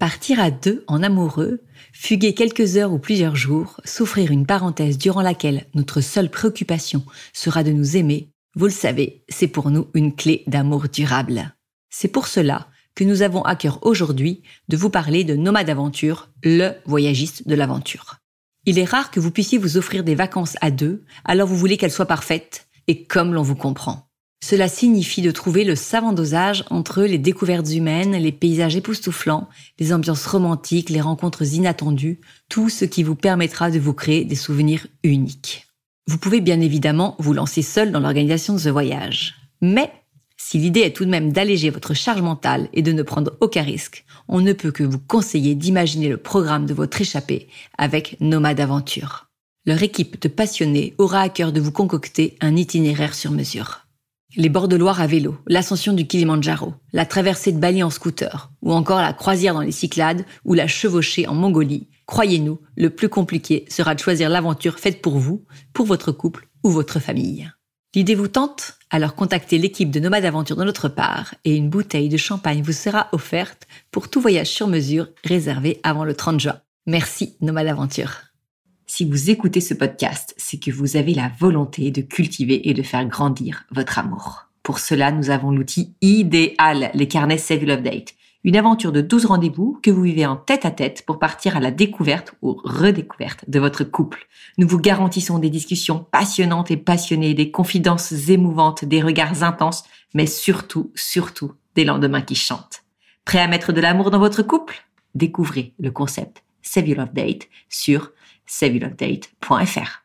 Partir à deux en amoureux, fuguer quelques heures ou plusieurs jours, souffrir une parenthèse durant laquelle notre seule préoccupation sera de nous aimer, vous le savez, c'est pour nous une clé d'amour durable. C'est pour cela que nous avons à cœur aujourd'hui de vous parler de Nomade Aventure, le voyagiste de l'aventure. Il est rare que vous puissiez vous offrir des vacances à deux, alors vous voulez qu'elles soient parfaites et comme l'on vous comprend. Cela signifie de trouver le savant dosage entre les découvertes humaines, les paysages époustouflants, les ambiances romantiques, les rencontres inattendues, tout ce qui vous permettra de vous créer des souvenirs uniques. Vous pouvez bien évidemment vous lancer seul dans l'organisation de ce voyage. Mais si l'idée est tout de même d'alléger votre charge mentale et de ne prendre aucun risque, on ne peut que vous conseiller d'imaginer le programme de votre échappée avec Nomade Aventure. Leur équipe de passionnés aura à cœur de vous concocter un itinéraire sur mesure. Les bords de Loire à vélo, l'ascension du Kilimanjaro, la traversée de Bali en scooter, ou encore la croisière dans les Cyclades ou la chevauchée en Mongolie, croyez-nous, le plus compliqué sera de choisir l'aventure faite pour vous, pour votre couple ou votre famille. L'idée vous tente? Alors contactez l'équipe de Nomade Aventure de notre part et une bouteille de champagne vous sera offerte pour tout voyage sur mesure réservé avant le 30 juin. Merci Nomade Aventure. Si vous écoutez ce podcast, c'est que vous avez la volonté de cultiver et de faire grandir votre amour. Pour cela, nous avons l'outil idéal, les carnets Save Love Date. Une aventure de 12 rendez-vous que vous vivez en tête à tête pour partir à la découverte ou redécouverte de votre couple. Nous vous garantissons des discussions passionnantes et passionnées, des confidences émouvantes, des regards intenses, mais surtout, surtout, des lendemains qui chantent. Prêt à mettre de l'amour dans votre couple? Découvrez le concept Save Love Date sur saveyourupdate.fr.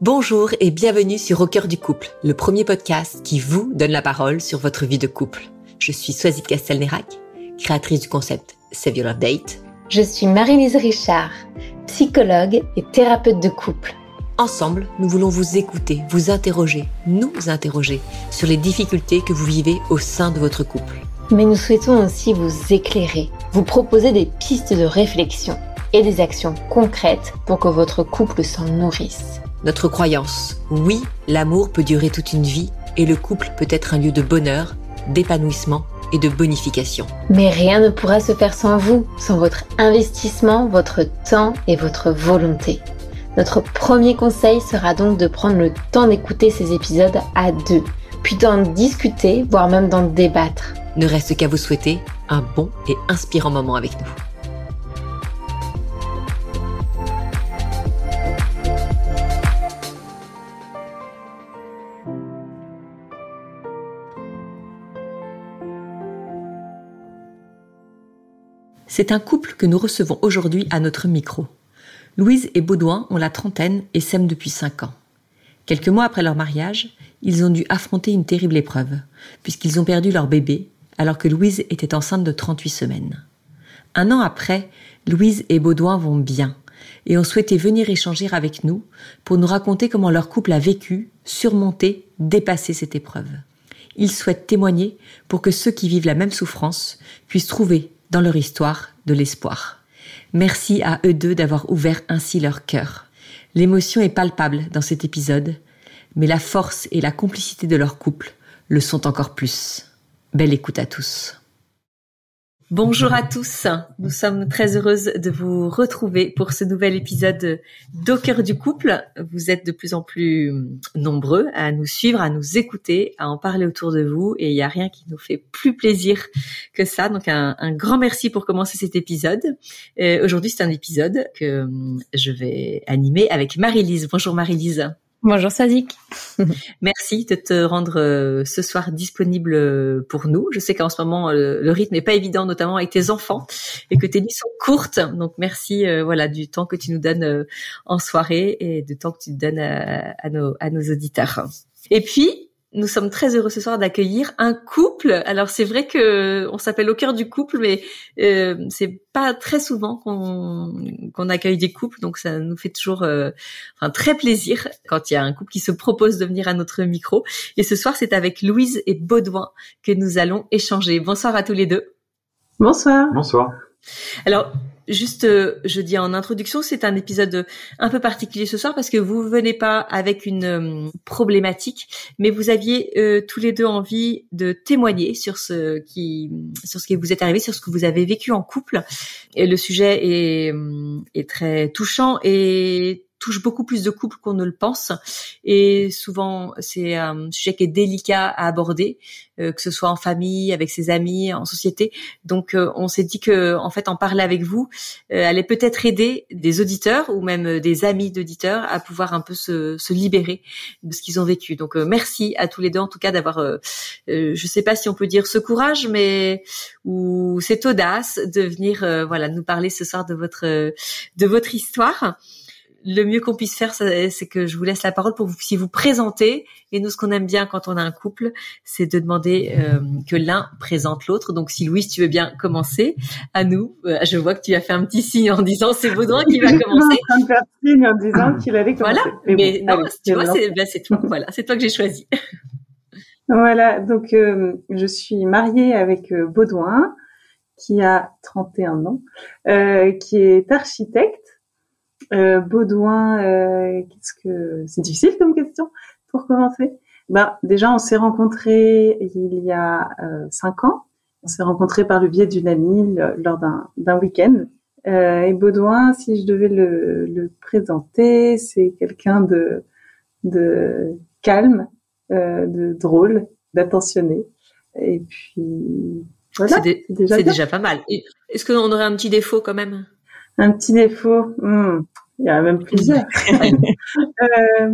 Bonjour et bienvenue sur Au cœur du couple, le premier podcast qui vous donne la parole sur votre vie de couple. Je suis Soisy Castelnerac, créatrice du concept Save Your Love Date. Je suis Marie-Lise Richard, psychologue et thérapeute de couple. Ensemble, nous voulons vous écouter, vous interroger, nous interroger sur les difficultés que vous vivez au sein de votre couple. Mais nous souhaitons aussi vous éclairer, vous proposer des pistes de réflexion et des actions concrètes pour que votre couple s'en nourrisse. Notre croyance, oui, l'amour peut durer toute une vie et le couple peut être un lieu de bonheur, d'épanouissement et de bonification. Mais rien ne pourra se faire sans vous, sans votre investissement, votre temps et votre volonté. Notre premier conseil sera donc de prendre le temps d'écouter ces épisodes à deux, puis d'en discuter, voire même d'en débattre. Ne reste qu'à vous souhaiter un bon et inspirant moment avec nous. C'est un couple que nous recevons aujourd'hui à notre micro. Louise et Baudouin ont la trentaine et s'aiment depuis cinq ans. Quelques mois après leur mariage, ils ont dû affronter une terrible épreuve, puisqu'ils ont perdu leur bébé, alors que Louise était enceinte de 38 semaines. Un an après, Louise et Baudouin vont bien, et ont souhaité venir échanger avec nous pour nous raconter comment leur couple a vécu, surmonté, dépassé cette épreuve. Ils souhaitent témoigner pour que ceux qui vivent la même souffrance puissent trouver dans leur histoire de l'espoir. Merci à eux deux d'avoir ouvert ainsi leur cœur. L'émotion est palpable dans cet épisode, mais la force et la complicité de leur couple le sont encore plus. Belle écoute à tous. Bonjour à tous. Nous sommes très heureuses de vous retrouver pour ce nouvel épisode d'Au cœur du couple. Vous êtes de plus en plus nombreux à nous suivre, à nous écouter, à en parler autour de vous et il n'y a rien qui nous fait plus plaisir que ça. Donc un, grand merci pour commencer cet épisode. Euh, aujourd'hui, c'est un épisode que je vais animer avec Marie-Lise. Bonjour Marie-Lise. Bonjour Sazik. Merci de te rendre euh, ce soir disponible euh, pour nous. Je sais qu'en ce moment euh, le rythme n'est pas évident, notamment avec tes enfants, et que tes nuits sont courtes. Donc merci, voilà, du temps que tu nous donnes en soirée et du temps que tu donnes à nos auditeurs. Et puis, nous sommes très heureux ce soir d'accueillir un couple. Alors c'est vrai que on s'appelle au cœur du couple, mais euh, c'est pas très souvent qu'on qu'on accueille des couples, donc ça nous fait toujours euh, enfin, très plaisir quand il y a un couple qui se propose de venir à notre micro. Et ce soir c'est avec Louise et Baudouin que nous allons échanger. Bonsoir à tous les deux. Bonsoir. Bonsoir. Alors juste, euh, je dis en introduction, c'est un épisode un peu particulier ce soir parce que vous venez pas avec une euh, problématique, mais vous aviez euh, tous les deux envie de témoigner sur ce qui, sur ce qui vous est arrivé, sur ce que vous avez vécu en couple. Et le sujet est, est très touchant et touche beaucoup plus de couples qu'on ne le pense. Et souvent, c'est un sujet qui est délicat à aborder, euh, que ce soit en famille, avec ses amis, en société. Donc, euh, on s'est dit que, en fait, en parler avec vous euh, allait peut-être aider des auditeurs ou même des amis d'auditeurs à pouvoir un peu se, se libérer de ce qu'ils ont vécu. Donc, merci à tous les deux, en tout cas, d'avoir, je sais pas si on peut dire ce courage, mais ou cette audace de venir, voilà, nous parler ce soir de votre de votre histoire le mieux qu'on puisse faire, c'est que je vous laisse la parole pour vous si vous présenter. Et nous, ce qu'on aime bien quand on a un couple, c'est de demander euh, que l'un présente l'autre. Donc, si Louise, tu veux bien commencer, à nous. Euh, je vois que tu as fait un petit signe en disant c'est Baudouin qui va commencer. en train de faire signe en disant qu'il allait commencer. Voilà. Mais, non, tu vois, ben, c'est toi. Voilà, c'est toi que j'ai choisi. voilà. Donc, euh, je suis mariée avec Baudouin, qui a 31 ans, qui est architecte euh, Baudouin, euh, qu'est-ce que c'est difficile comme question pour commencer. Bah déjà on s'est rencontrés il y a euh, cinq ans. On s'est rencontrés par le biais d'une amie lors d'un d'un week-end. Euh, et Baudouin, si je devais le, le présenter, c'est quelqu'un de de calme, euh, de drôle, d'attentionné. Et puis voilà, c'est déjà, déjà, pas mal. Est-ce qu'on aurait un petit défaut quand même? Un petit défaut, hmm, il y a même plusieurs. euh,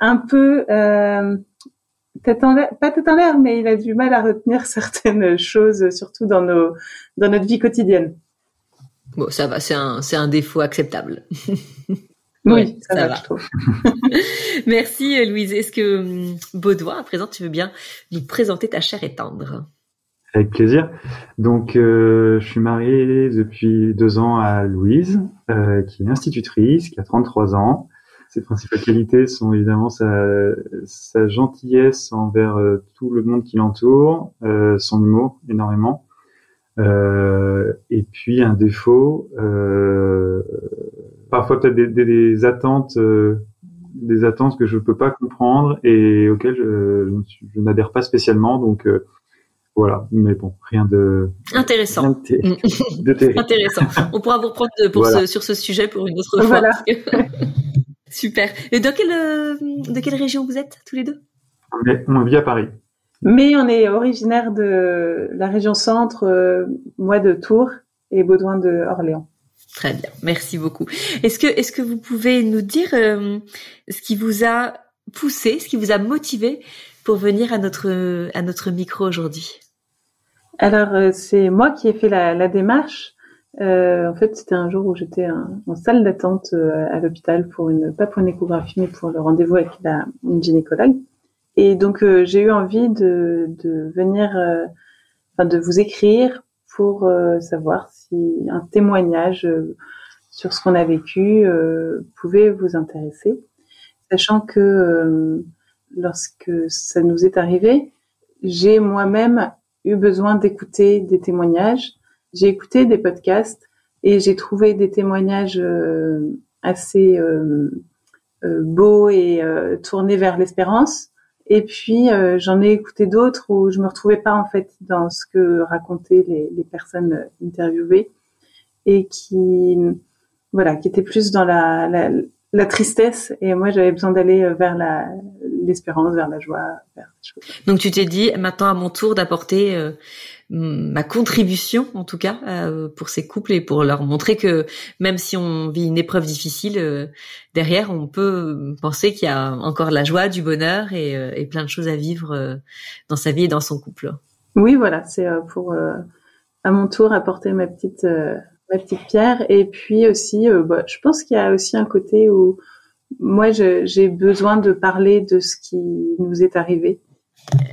un peu, euh, tête en l'air, pas tête en l'air, mais il a du mal à retenir certaines choses, surtout dans nos, dans notre vie quotidienne. Bon, ça va, c'est un, c'est un défaut acceptable. oui, ça, va, je trouve. Merci Louise. Est-ce que hum, Baudouin, à présent, tu veux bien nous présenter ta chair et tendre? Avec plaisir. Donc, euh, je suis marié depuis deux ans à Louise, euh, qui est institutrice, qui a 33 ans. Ses principales qualités sont évidemment sa, sa gentillesse envers euh, tout le monde qui l'entoure, euh, son humour énormément, euh, et puis un défaut, parfois peut-être des, des, attentes, des attentes que je peux pas comprendre et auxquelles je, je n'adhère pas spécialement. Donc voilà, mais bon, rien de intéressant. de, Intéressant. On pourra vous reprendre pour sur ce sujet pour une autre fois. Super. Et de quelle euh, de quelle région vous êtes tous les deux? On, vit à Paris. Mais on est originaire de la région centre, euh, moi de Tours et Baudouin de Orléans. Très bien, merci beaucoup. Est-ce que est-ce que vous pouvez nous dire euh, ce qui vous a poussé, ce qui vous a motivé pour venir à notre à notre micro aujourd'hui? Alors, euh, c'est moi qui ai fait la, la démarche. Euh, en fait, c'était un jour où j'étais en salle d'attente euh, à l'hôpital pour une, pas pour une échographie, mais pour le rendez-vous avec la, une gynécologue. Et donc, euh, j'ai eu envie de, de venir, enfin, de vous écrire pour savoir si un témoignage sur ce qu'on a vécu pouvait vous intéresser, sachant que lorsque ça nous est arrivé, j'ai moi-même eu besoin d'écouter des témoignages. J'ai écouté des podcasts et j'ai trouvé des témoignages euh, assez euh, euh, beaux et tournés vers l'espérance. Et puis j'en ai écouté d'autres où je me retrouvais pas en fait dans ce que racontaient les, personnes interviewées et qui voilà qui étaient plus dans la, la tristesse et moi j'avais besoin d'aller vers la l'espérance, vers la joie. Donc tu t'es dit maintenant à mon tour d'apporter euh, ma contribution en tout cas euh, pour ces couples et pour leur montrer que même si on vit une épreuve difficile euh, derrière on peut penser qu'il y a encore la joie, du bonheur et, et plein de choses à vivre dans sa vie et dans son couple. Oui voilà c'est pour à mon tour apporter ma petite ma petite pierre et puis aussi bah, je pense qu'il y a aussi un côté où moi, j'ai besoin de parler de ce qui nous est arrivé.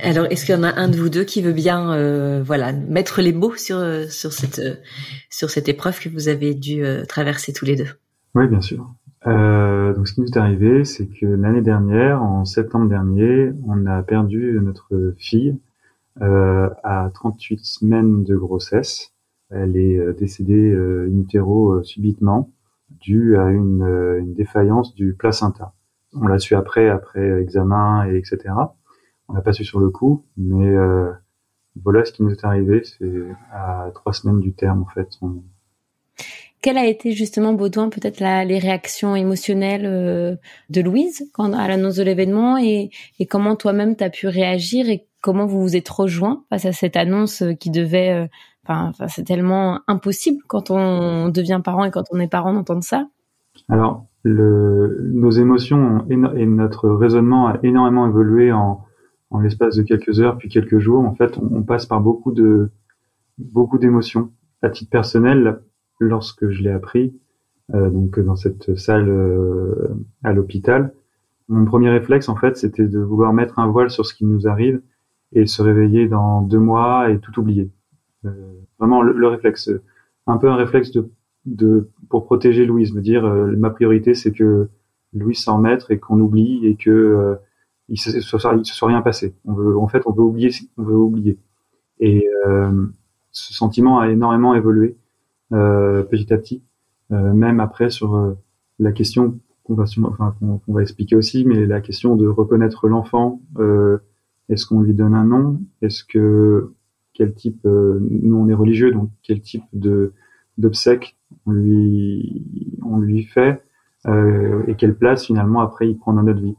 Alors, est-ce qu'il y en a un de vous deux qui veut bien, euh, voilà, mettre les mots sur sur cette sur cette épreuve que vous avez dû euh, traverser tous les deux? Oui, bien sûr. Euh, donc, ce qui nous est arrivé, c'est que l'année dernière, en septembre dernier, on a perdu notre fille à 38 semaines de grossesse. elle est décédée in utero subitement, due à une, une défaillance du placenta. On l'a su après, après examen et etc. On n'a pas su sur le coup, mais voilà ce qui nous est arrivé, c'est à trois semaines du terme en fait. Quelle a été justement Baudouin peut-être les réactions émotionnelles euh, de Louise quand, à l'annonce de l'événement et, et comment toi-même tu as pu réagir et comment vous vous êtes rejoint face à cette annonce euh, qui devait euh, enfin, c'est tellement impossible quand on devient parent et quand on est parent d'entendre ça. Alors le, nos émotions et notre raisonnement a énormément évolué en en l'espace de quelques heures puis quelques jours, en fait, on, passe par beaucoup de beaucoup d'émotions. À titre personnel, lorsque je l'ai appris, euh, donc dans cette salle euh, à l'hôpital, mon premier réflexe, en fait, c'était de vouloir mettre un voile sur ce qui nous arrive et se réveiller dans deux mois et tout oublier. Euh, vraiment le, réflexe, un peu un réflexe de, de pour protéger Louise, me dire ma priorité c'est que Louise s'en mette et qu'on oublie et que il se, se, soit rien passé. On veut, en fait, on veut oublier, on veut oublier. Et euh, ce sentiment a énormément évolué euh, petit à petit, euh, même après sur euh, la question qu'on va, enfin, qu'on va expliquer aussi, mais la question de reconnaître l'enfant. Euh, est-ce qu'on lui donne un nom? Est-ce que quel type Nous, on est religieux, donc quel type de d'obsèque on lui on lui fait et quelle place finalement après il prend dans notre vie.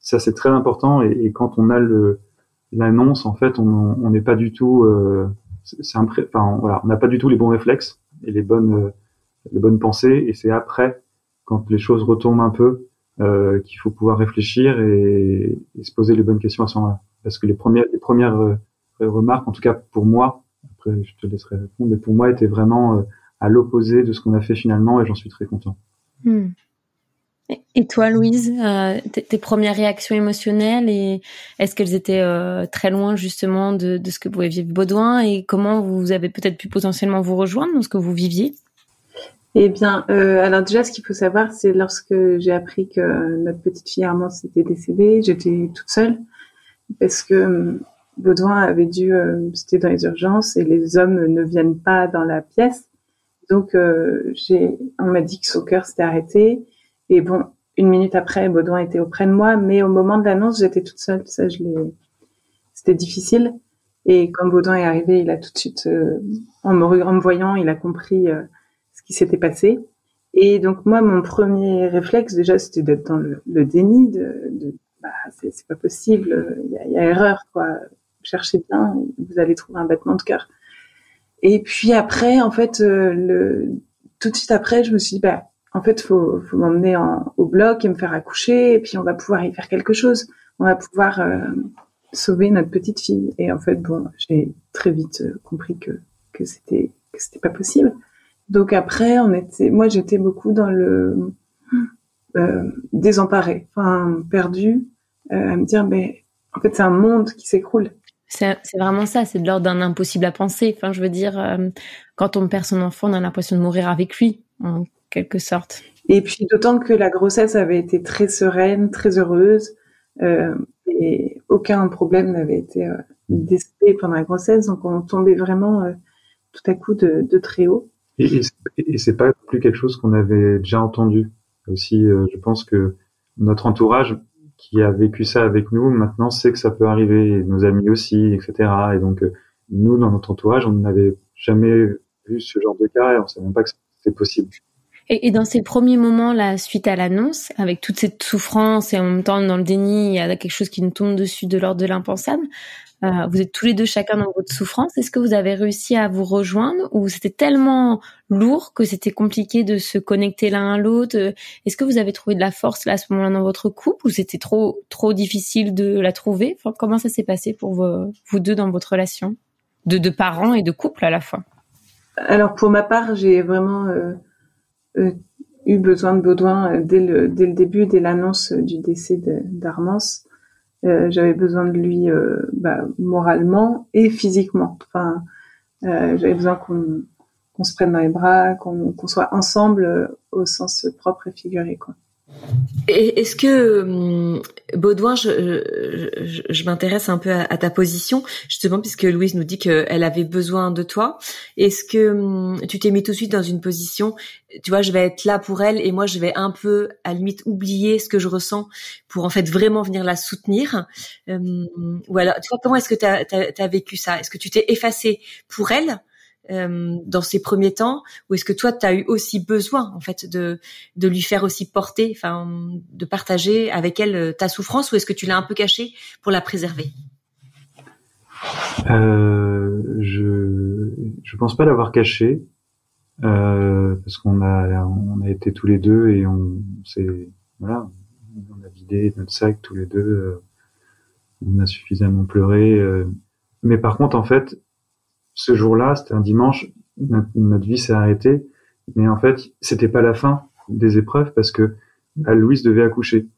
Ça c'est très important et, et, quand on a le l'annonce en fait on n'est pas du tout euh, c'est enfin voilà on n'a pas du tout les bons réflexes et les bonnes euh, les bonnes pensées et c'est après quand les choses retombent un peu euh, qu'il faut pouvoir réfléchir et, et, se poser les bonnes questions à ce moment-là. Parce que les premières les premières remarques en tout cas pour moi après je te laisserai répondre mais pour moi étaient vraiment euh, à l'opposé de ce qu'on a fait finalement et j'en suis très content. Hmm. Et toi, Louise, euh, tes premières réactions émotionnelles et est-ce qu'elles étaient euh, très loin justement de, de, ce que pouvait vivre Baudouin et comment vous avez peut-être pu potentiellement vous rejoindre dans ce que vous viviez? Eh bien, euh, alors déjà, ce qu'il faut savoir, c'est lorsque j'ai appris que notre petite fille Armand s'était décédée, j'étais toute seule parce que euh, Baudouin avait dû, euh, c'était dans les urgences et les hommes ne viennent pas dans la pièce. Donc, j'ai, on m'a dit que son cœur s'était arrêté et bon, une minute après, Baudouin était auprès de moi, mais au moment de l'annonce, j'étais toute seule. Ça, je l'ai. C'était difficile. Et quand Baudouin est arrivé, il a tout de suite, euh, en, me, en, voyant, il a compris euh, ce qui s'était passé. Et donc moi, mon premier réflexe déjà, c'était d'être dans le, déni, de, de bah, c'est pas possible, il y y a, erreur, quoi. Cherchez bien, vous allez trouver un battement de cœur. Et puis après, en fait, euh, tout de suite après, je me suis dit, bah, en fait, faut, faut m'emmener au bloc et me faire accoucher, et puis on va pouvoir y faire quelque chose. On va pouvoir euh, sauver notre petite fille. Et en fait, bon, j'ai très vite euh, compris que que c'était que c'était pas possible. Donc après, on était, moi, j'étais beaucoup dans le euh, désemparé, enfin perdu, à me dire, mais en fait, c'est un monde qui s'écroule. C'est vraiment ça, c'est de l'ordre d'un impossible à penser. Enfin, je veux dire, euh, quand on perd son enfant, on a l'impression de mourir avec lui quelque sorte. Et puis d'autant que la grossesse avait été très sereine, très heureuse, euh, et aucun problème n'avait été euh, décelé pendant la grossesse, donc on tombait vraiment euh, tout à coup de, de très haut. Et, et c'est pas plus quelque chose qu'on avait déjà entendu. Aussi, euh, je pense que notre entourage qui a vécu ça avec nous maintenant sait que ça peut arriver, nos amis aussi, etc. Et donc euh, nous, dans notre entourage, on n'avait jamais vu ce genre de cas et on savait même pas que c'était possible. Et, et, dans ces premiers moments, là, suite à l'annonce, avec toute cette souffrance et en même temps dans le déni, il y a quelque chose qui nous tombe dessus de l'ordre de l'impensable. Euh, vous êtes tous les deux chacun dans votre souffrance. Est-ce que vous avez réussi à vous rejoindre ou c'était tellement lourd que c'était compliqué de se connecter l'un à l'autre? Est-ce que vous avez trouvé de la force là à ce moment-là dans votre couple ou c'était trop trop difficile de la trouver? Comment ça s'est passé pour vous, deux dans votre relation? De, parents et de couple à la fois Alors pour ma part, j'ai vraiment euh euh, eu besoin de Baudouin euh, dès le, dès le début, dès l'annonce du décès d'Armance. Euh, j'avais besoin de lui bah, moralement et physiquement. Enfin, j'avais besoin qu'on qu'on se prenne dans les bras, qu'on soit ensemble au sens propre et figuré. Quoi. Est-ce que hum, Baudouin, je, je, m'intéresse un peu à, ta position, justement puisque Louise nous dit qu'elle avait besoin de toi. Est-ce que hum, tu t'es mis tout de suite dans une position, tu vois, je vais être là pour elle et moi je vais un peu, à la limite, oublier ce que je ressens pour en fait vraiment venir la soutenir. Hum, ou alors, tu vois, comment est-ce que tu as, as, vécu ça? Est-ce que tu t'es effacée pour elle? Euh, dans ces premiers temps ou est-ce que toi tu as eu aussi besoin en fait de de lui faire aussi porter enfin de partager avec elle euh, ta souffrance ou est-ce que tu l'as un peu cachée pour la préserver? Euh, je je pense pas l'avoir caché euh, parce qu'on a on a été tous les deux et on s'est voilà on a vidé notre sac tous les deux euh, on a suffisamment pleuré mais par contre en fait ce jour-là, c'était un dimanche, notre, vie s'est arrêtée, mais en fait, c'était pas la fin des épreuves parce que Louise devait accoucher.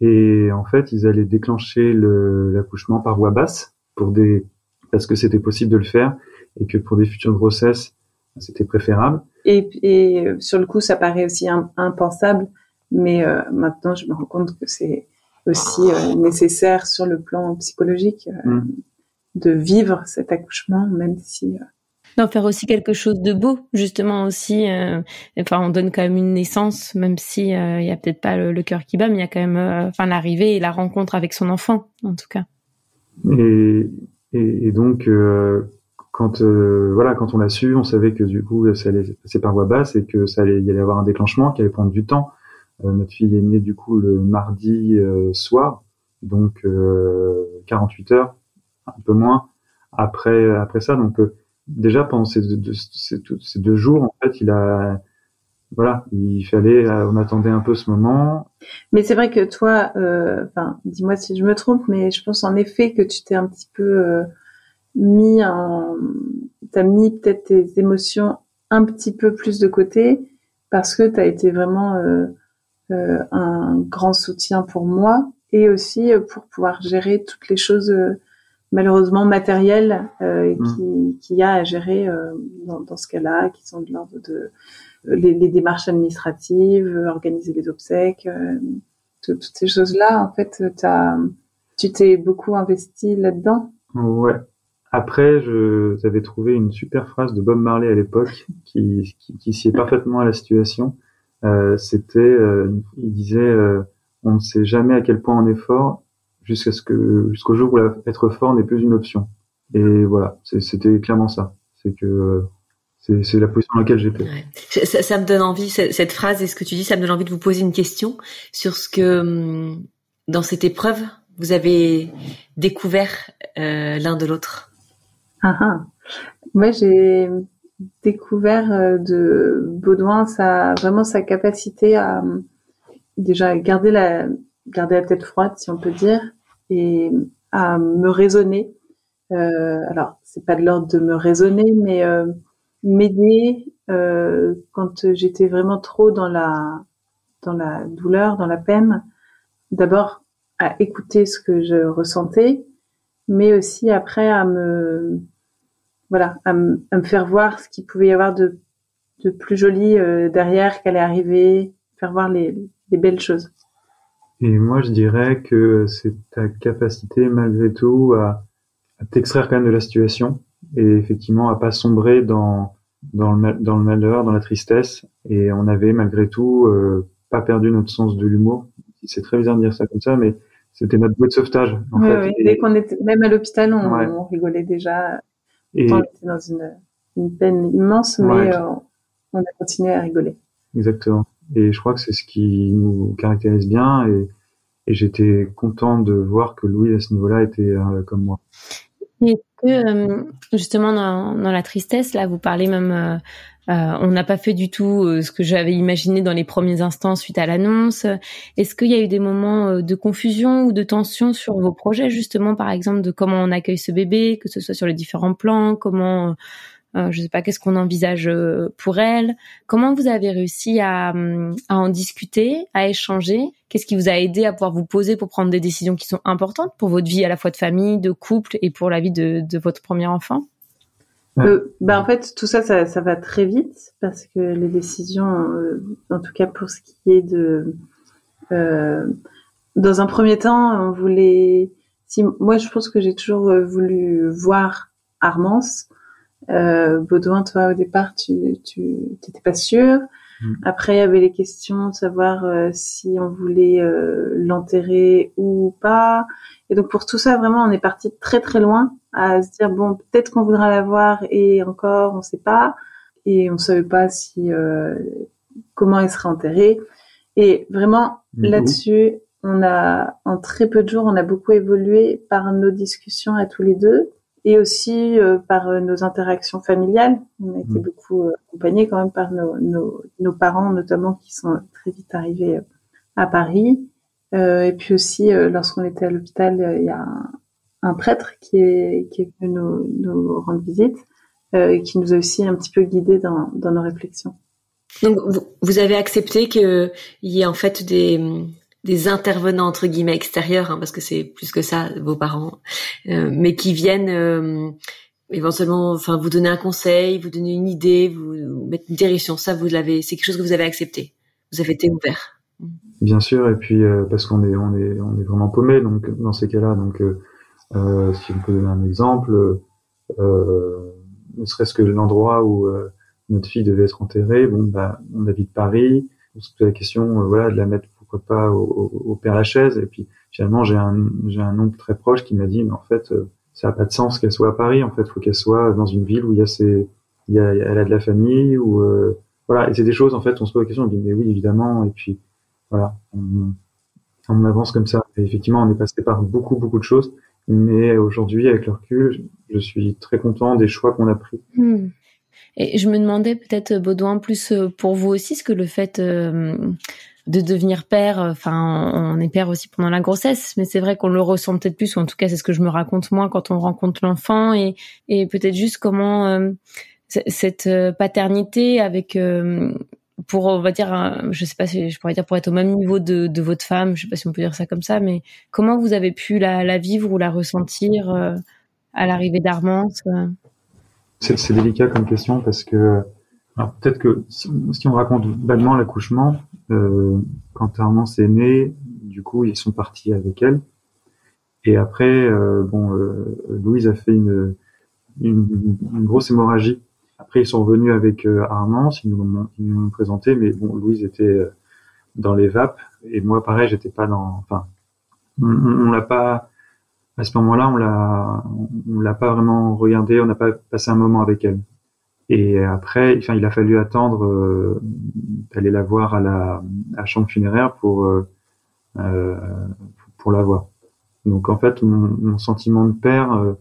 Et en fait, ils allaient déclencher l'accouchement par voie basse pour des parce que c'était possible de le faire et que pour des futures grossesses, c'était préférable. Et, et, sur le coup, ça paraît aussi impensable, mais euh, maintenant, je me rends compte que c'est aussi euh, nécessaire sur le plan psychologique. Euh, mmh de vivre cet accouchement, même si euh, d'en faire aussi quelque chose de beau justement aussi euh, enfin on donne quand même une naissance même si euh, il y a peut-être pas le, cœur qui bat mais il y a quand même enfin l'arrivée et la rencontre avec son enfant en tout cas. Et, et, donc quand voilà quand on l'a su on savait que du coup ça allait passer par voie basse et que ça allait y allait avoir un déclenchement qui allait prendre du temps. Notre fille est née du coup le mardi soir. Donc 48 heures un peu moins après après ça. Donc euh, déjà pendant ces deux, ces, deux, jours, en fait, il a voilà, il fallait, euh, on attendait un peu ce moment. Mais c'est vrai que toi, euh, enfin, dis-moi si je me trompe, mais je pense en effet que tu t'es un petit peu mis en, t'as mis peut-être tes émotions un petit peu plus de côté parce que tu as été vraiment un grand soutien pour moi et aussi pour pouvoir gérer toutes les choses malheureusement matériel euh, mmh. qui, qui a à gérer euh, dans, dans, ce cas-là, qui sont de l'ordre de euh, les, les, démarches administratives, organiser les obsèques, euh, toutes ces choses-là. En fait, as, tu t'es beaucoup investi là-dedans. Ouais. Après, je j'avais trouvé une super phrase de Bob Marley à l'époque qui, qui, qui sied parfaitement à la situation. Euh, C'était, il disait, on ne sait jamais à quel point on est fort jusqu'à ce que jusqu'au jour où être fort n'est plus une option. Et voilà, c'était clairement ça. C'est que c'est la position dans laquelle j'étais. Ça, ça, me donne envie cette, phrase et ce que tu dis, ça me donne envie de vous poser une question sur ce que hum, dans cette épreuve vous avez découvert euh, l'un de l'autre. Ah, ah. Moi, j'ai découvert euh, de Baudouin sa vraiment sa capacité à déjà garder la garder la tête froide, si on peut dire, et à me raisonner. Euh, alors, c'est pas de l'ordre de me raisonner, mais euh, m'aider euh, quand j'étais vraiment trop dans la dans la douleur, dans la peine. D'abord à écouter ce que je ressentais, mais aussi après à me voilà à, me, faire voir ce qu'il pouvait y avoir de de plus joli euh, derrière qu'elle est arrivée, faire voir les, les belles choses. Et moi, je dirais que c'est ta capacité, malgré tout, à, t'extraire quand même de la situation et effectivement à pas sombrer dans dans le, dans le malheur, dans la tristesse. Et on avait malgré tout euh, pas perdu notre sens de l'humour. C'est très bizarre de dire ça comme ça, mais c'était notre bouée de sauvetage. En fait. Oui. Dès qu'on était même à l'hôpital, on, rigolait déjà. Et... On était dans une, une peine immense, mais euh, on a continué à rigoler. Exactement. Et je crois que c'est ce qui nous caractérise bien. Et, et j'étais content de voir que Louis, à ce niveau-là, était euh, comme moi. Est-ce que, euh, justement, dans, dans, la tristesse, là, vous parlez même... Euh, on n'a pas fait du tout ce que j'avais imaginé dans les premiers instants suite à l'annonce. Est-ce qu'il y a eu des moments de confusion ou de tension sur vos projets, justement, par exemple, de comment on accueille ce bébé, que ce soit sur les différents plans, comment euh, je sais pas qu'est-ce qu'on envisage euh, pour elle? Comment vous avez réussi à, à en discuter, à échanger? Qu'est-ce qui vous a aidé à pouvoir vous poser pour prendre des décisions qui sont importantes pour votre vie à la fois de famille, de couple et pour la vie de, de votre premier enfant? Euh, bah en fait tout ça, ça, ça va très vite parce que les décisions, euh, en tout cas pour ce qui est de dans un premier temps, on voulait. Si moi, je pense que j'ai toujours voulu voir Armance. Baudouin, toi, au départ, tu tu t'étais pas sûr. Mm. Après, il y avait les questions de savoir euh, si on voulait euh, l'enterrer ou pas. Et donc pour tout ça, vraiment, on est parti très très loin à se dire bon, peut-être qu'on voudra la voir et encore, on sait pas. Et on savait pas si euh, comment elle serait enterrée. Et vraiment là-dessus, on a en très peu de jours, on a beaucoup évolué par nos discussions à tous les deux et aussi euh, par euh, nos interactions familiales. On a été mm. beaucoup euh, accompagnés quand même par nos, nos, nos, parents, notamment qui sont très vite arrivés à Paris. et puis aussi, lorsqu'on était à l'hôpital, il y a un, prêtre qui est, qui est venu nous, nous rendre visite et qui nous a aussi un petit peu guidés dans, dans nos réflexions. Donc, vous, vous avez accepté qu'il y ait en fait des, des intervenants entre guillemets extérieurs, hein, parce que c'est plus que ça, vos parents, euh, mais qui viennent euh, éventuellement, enfin, vous donner un conseil, vous donner une idée, vous, mettre une direction. Ça, vous l'avez, c'est quelque chose que vous avez accepté. Vous avez été ouvert. Bien sûr, et puis euh, parce qu'on est, on est, on est vraiment paumé, donc dans ces cas-là, donc si on peut donner un exemple, ne serait-ce que l'endroit où notre fille devait être enterrée, bon, bah, on habite Paris, on se pose la question, voilà, de la mettre pas au, au, Père Lachaise. Et puis finalement, j'ai un, j'ai un oncle très proche qui m'a dit, mais en fait, euh, ça n'a pas de sens qu'elle soit à Paris. En fait, faut qu'elle soit dans une ville où il y a ses, il y a, elle a de la famille ou euh, voilà. Et c'est des choses, en fait, on se pose la question, on dit mais oui, évidemment. Et puis voilà, on, avance comme ça. Et effectivement, on est passé par beaucoup, beaucoup de choses. Mais aujourd'hui, avec le recul, je suis très content des choix qu'on a pris. Hmm. Et je me demandais peut-être, Baudouin, plus euh, pour vous aussi, ce que le fait de devenir père. Enfin, on est père aussi pendant la grossesse, mais c'est vrai qu'on le ressent peut-être plus, ou en tout cas c'est ce que je me raconte moi quand on rencontre l'enfant, et, et peut-être juste comment euh, cette euh, paternité avec euh, pour on va dire je sais pas si je pourrais dire pour être au même niveau de, de votre femme je sais pas si on peut dire ça comme ça mais comment vous avez pu la, la vivre ou la ressentir à l'arrivée d'Armance c'est délicat comme question parce que alors peut-être que si, on raconte vaguement l'accouchement, euh, quand Armance est née, du coup ils sont partis avec elle. Et après, euh, bon, euh, Louise a fait une, une, grosse hémorragie. Après ils sont revenus avec euh, Armance, ils nous l'ont présenté, mais bon, Louise était euh, dans les vapes et moi pareil, j'étais pas dans. Enfin, on, on l'a pas à ce moment-là, on l'a, on l'a pas vraiment regardé, on n'a pas passé un moment avec elle. Et après, enfin, il a fallu attendre euh, d'aller la voir à la, à chambre funéraire pour euh, euh, pour la voir. Donc en fait, mon, mon sentiment de père, euh,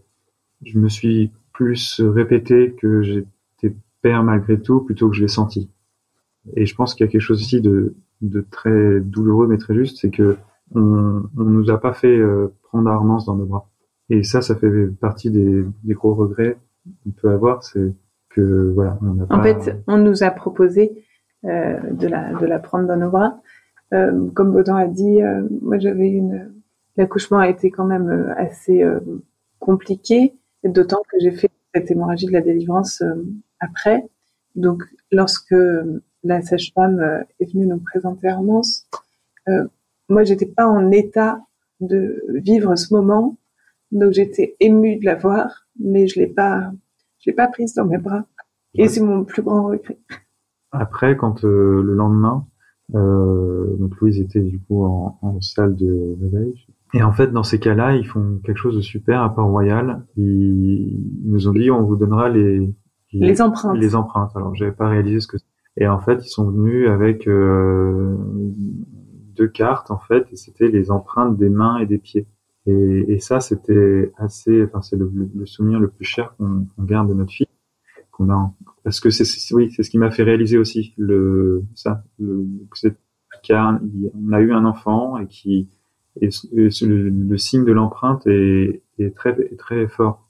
je me suis plus répété que j'étais père malgré tout, plutôt que je l'ai senti. Et je pense qu'il y a quelque chose aussi de, de très douloureux mais très juste, c'est que on, on nous a pas fait euh, prendre Armance dans nos bras. Et ça, ça fait partie des, des gros regrets qu'on peut avoir, c'est voilà. En fait, on nous a proposé euh, de la de la prendre dans nos bras. Euh, comme Baudin a dit, euh, moi j'avais une l'accouchement a été quand même assez compliqué, d'autant que j'ai fait cette hémorragie de la délivrance après. Donc, lorsque la sage-femme est venue nous présenter Hermance, moi j'étais pas en état de vivre ce moment, donc j'étais émue de la voir, mais je l'ai pas l'ai pas prise dans mes bras. Et c'est mon plus grand regret. Après, quand euh, le lendemain, euh, donc Louise était du coup en, en salle de réveil. Et en fait, dans ces cas-là, ils font quelque chose de super à Port-Royal. Ils, nous ont dit, on vous donnera les, les, empreintes. Les empreintes. Alors, j'avais pas réalisé ce que. Et en fait, ils sont venus avec euh, deux cartes en fait, et c'était les empreintes des mains et des pieds. Et, et ça, c'était assez. Enfin, c'est le, le, souvenir le plus cher qu'on garde de notre fille qu'on a parce que c'est oui c'est ce qui m'a fait réaliser aussi le ça le, car on a eu un enfant et qui et, le, signe de l'empreinte est, est, très très fort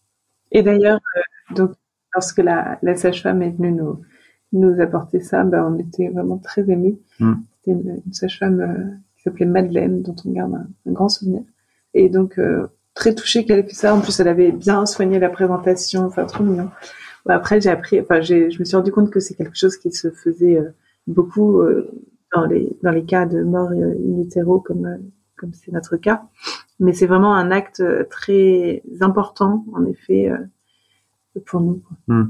et d'ailleurs euh, donc lorsque la, la sage-femme est venue nous nous apporter ça ben on était vraiment très émus mm. c'était une, sage-femme euh, qui s'appelait Madeleine dont on garde un, grand souvenir et donc euh, très touchée qu'elle ait fait ça en plus elle avait bien soigné la présentation enfin trop mignon après, j'ai appris, enfin, j'ai, je me suis rendu compte que c'est quelque chose qui se faisait euh, beaucoup euh, dans les dans les cas de mort in utero comme comme c'est notre cas. Mais c'est vraiment un acte très important, en effet, pour nous. Hmm.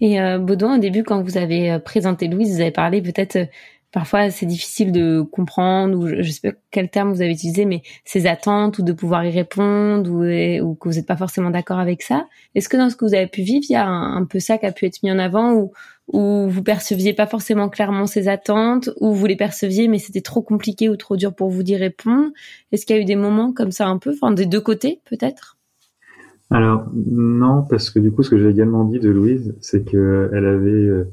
Et Baudouin, au début, quand vous avez présenté Louise, vous avez parlé peut-être parfois c'est difficile de comprendre ou je, sais pas quel terme vous avez utilisé mais ces attentes ou de pouvoir y répondre ou, ou que vous n'êtes pas forcément d'accord avec ça. Est-ce que dans ce que vous avez pu vivre il y a un, peu ça qui a pu être mis en avant ou ou vous perceviez pas forcément clairement ces attentes ou vous les perceviez mais c'était trop compliqué ou trop dur pour vous d'y répondre? Est-ce qu'il y a eu des moments comme ça un peu enfin des deux côtés peut-être? Alors non parce que du coup ce que j'ai également dit de Louise c'est que elle avait euh,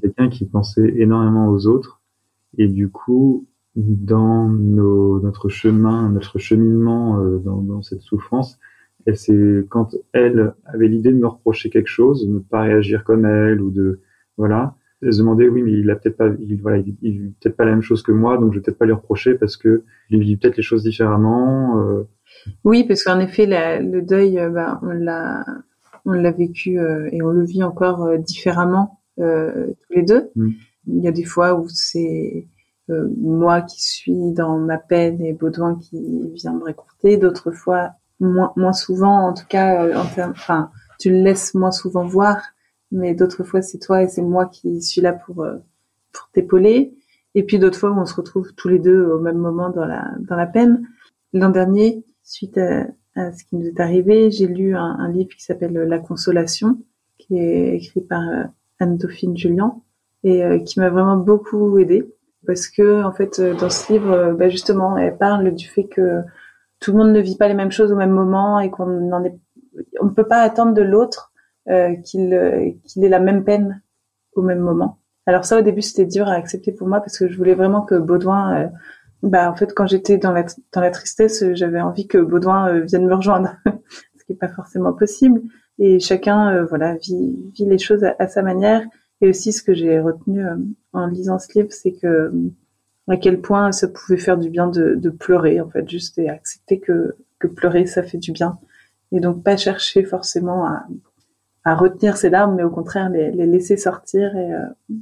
quelqu'un qui pensait énormément aux autres et du coup, dans nos, notre chemin, notre cheminement euh, dans, dans, cette souffrance, elle c'est quand elle avait l'idée de me reprocher quelque chose, de ne pas réagir comme elle ou de voilà, elle se demandait oui mais il a peut-être pas, il, voilà, il, vit peut-être pas la même chose que moi, donc je vais peut-être pas lui reprocher parce que il vit peut-être les choses différemment. Euh. Oui, parce qu'en effet le deuil, euh, bah, on l'a on l'a vécu et on le vit encore différemment tous les deux. Mm. Il y a des fois où c'est euh, moi qui suis dans ma peine et Baudouin qui vient me réconforter. D'autres fois, moins, moins souvent, en tout cas, euh, en enfin, tu le laisses moins souvent voir, mais d'autres fois c'est toi et c'est moi qui suis là pour euh, pour t'épauler. Et puis d'autres fois où on se retrouve tous les deux au même moment dans la dans la peine. L'an dernier, suite à, ce qui nous est arrivé, j'ai lu un, un livre qui s'appelle La Consolation, qui est écrit par Anne-Dauphine Julien et euh, qui m'a vraiment beaucoup aidée. Parce que en fait euh, dans ce livre euh, bah, justement elle parle du fait que tout le monde ne vit pas les mêmes choses au même moment et qu'on n'en est on ne peut pas attendre de l'autre qu'il qu'il ait la même peine au même moment. Alors ça au début c'était dur à accepter pour moi parce que je voulais vraiment que Baudouin bah en fait quand j'étais dans la dans la tristesse j'avais envie que Baudouin vienne me rejoindre ce qui est pas forcément possible. Et chacun voilà vit les choses à sa manière et aussi, ce que j'ai retenu euh, en lisant ce livre, c'est que euh, à quel point ça pouvait faire du bien de, de, pleurer, en fait, juste et accepter que, que pleurer, ça fait du bien. Et donc, pas chercher forcément à, à retenir ses larmes, mais au contraire, les, les laisser sortir et, euh,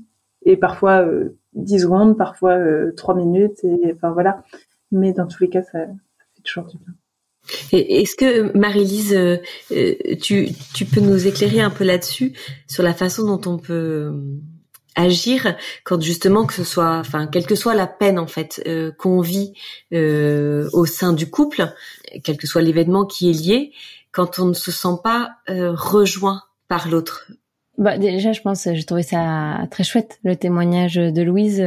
et parfois dix 10 secondes, parfois trois 3 minutes, et enfin voilà. Mais dans tous les cas, ça, ça fait toujours du bien. Est-ce que Marie-Lise, euh, euh, tu, tu peux nous éclairer un peu là-dessus sur la façon dont on peut euh, agir quand justement que ce soit, enfin, quelle que soit la peine en fait qu'on vit au sein du couple, quel que soit l'événement qui est lié, quand on ne se sent pas rejoint par l'autre? Bah déjà, je pense, j'ai trouvé ça très chouette le témoignage de Louise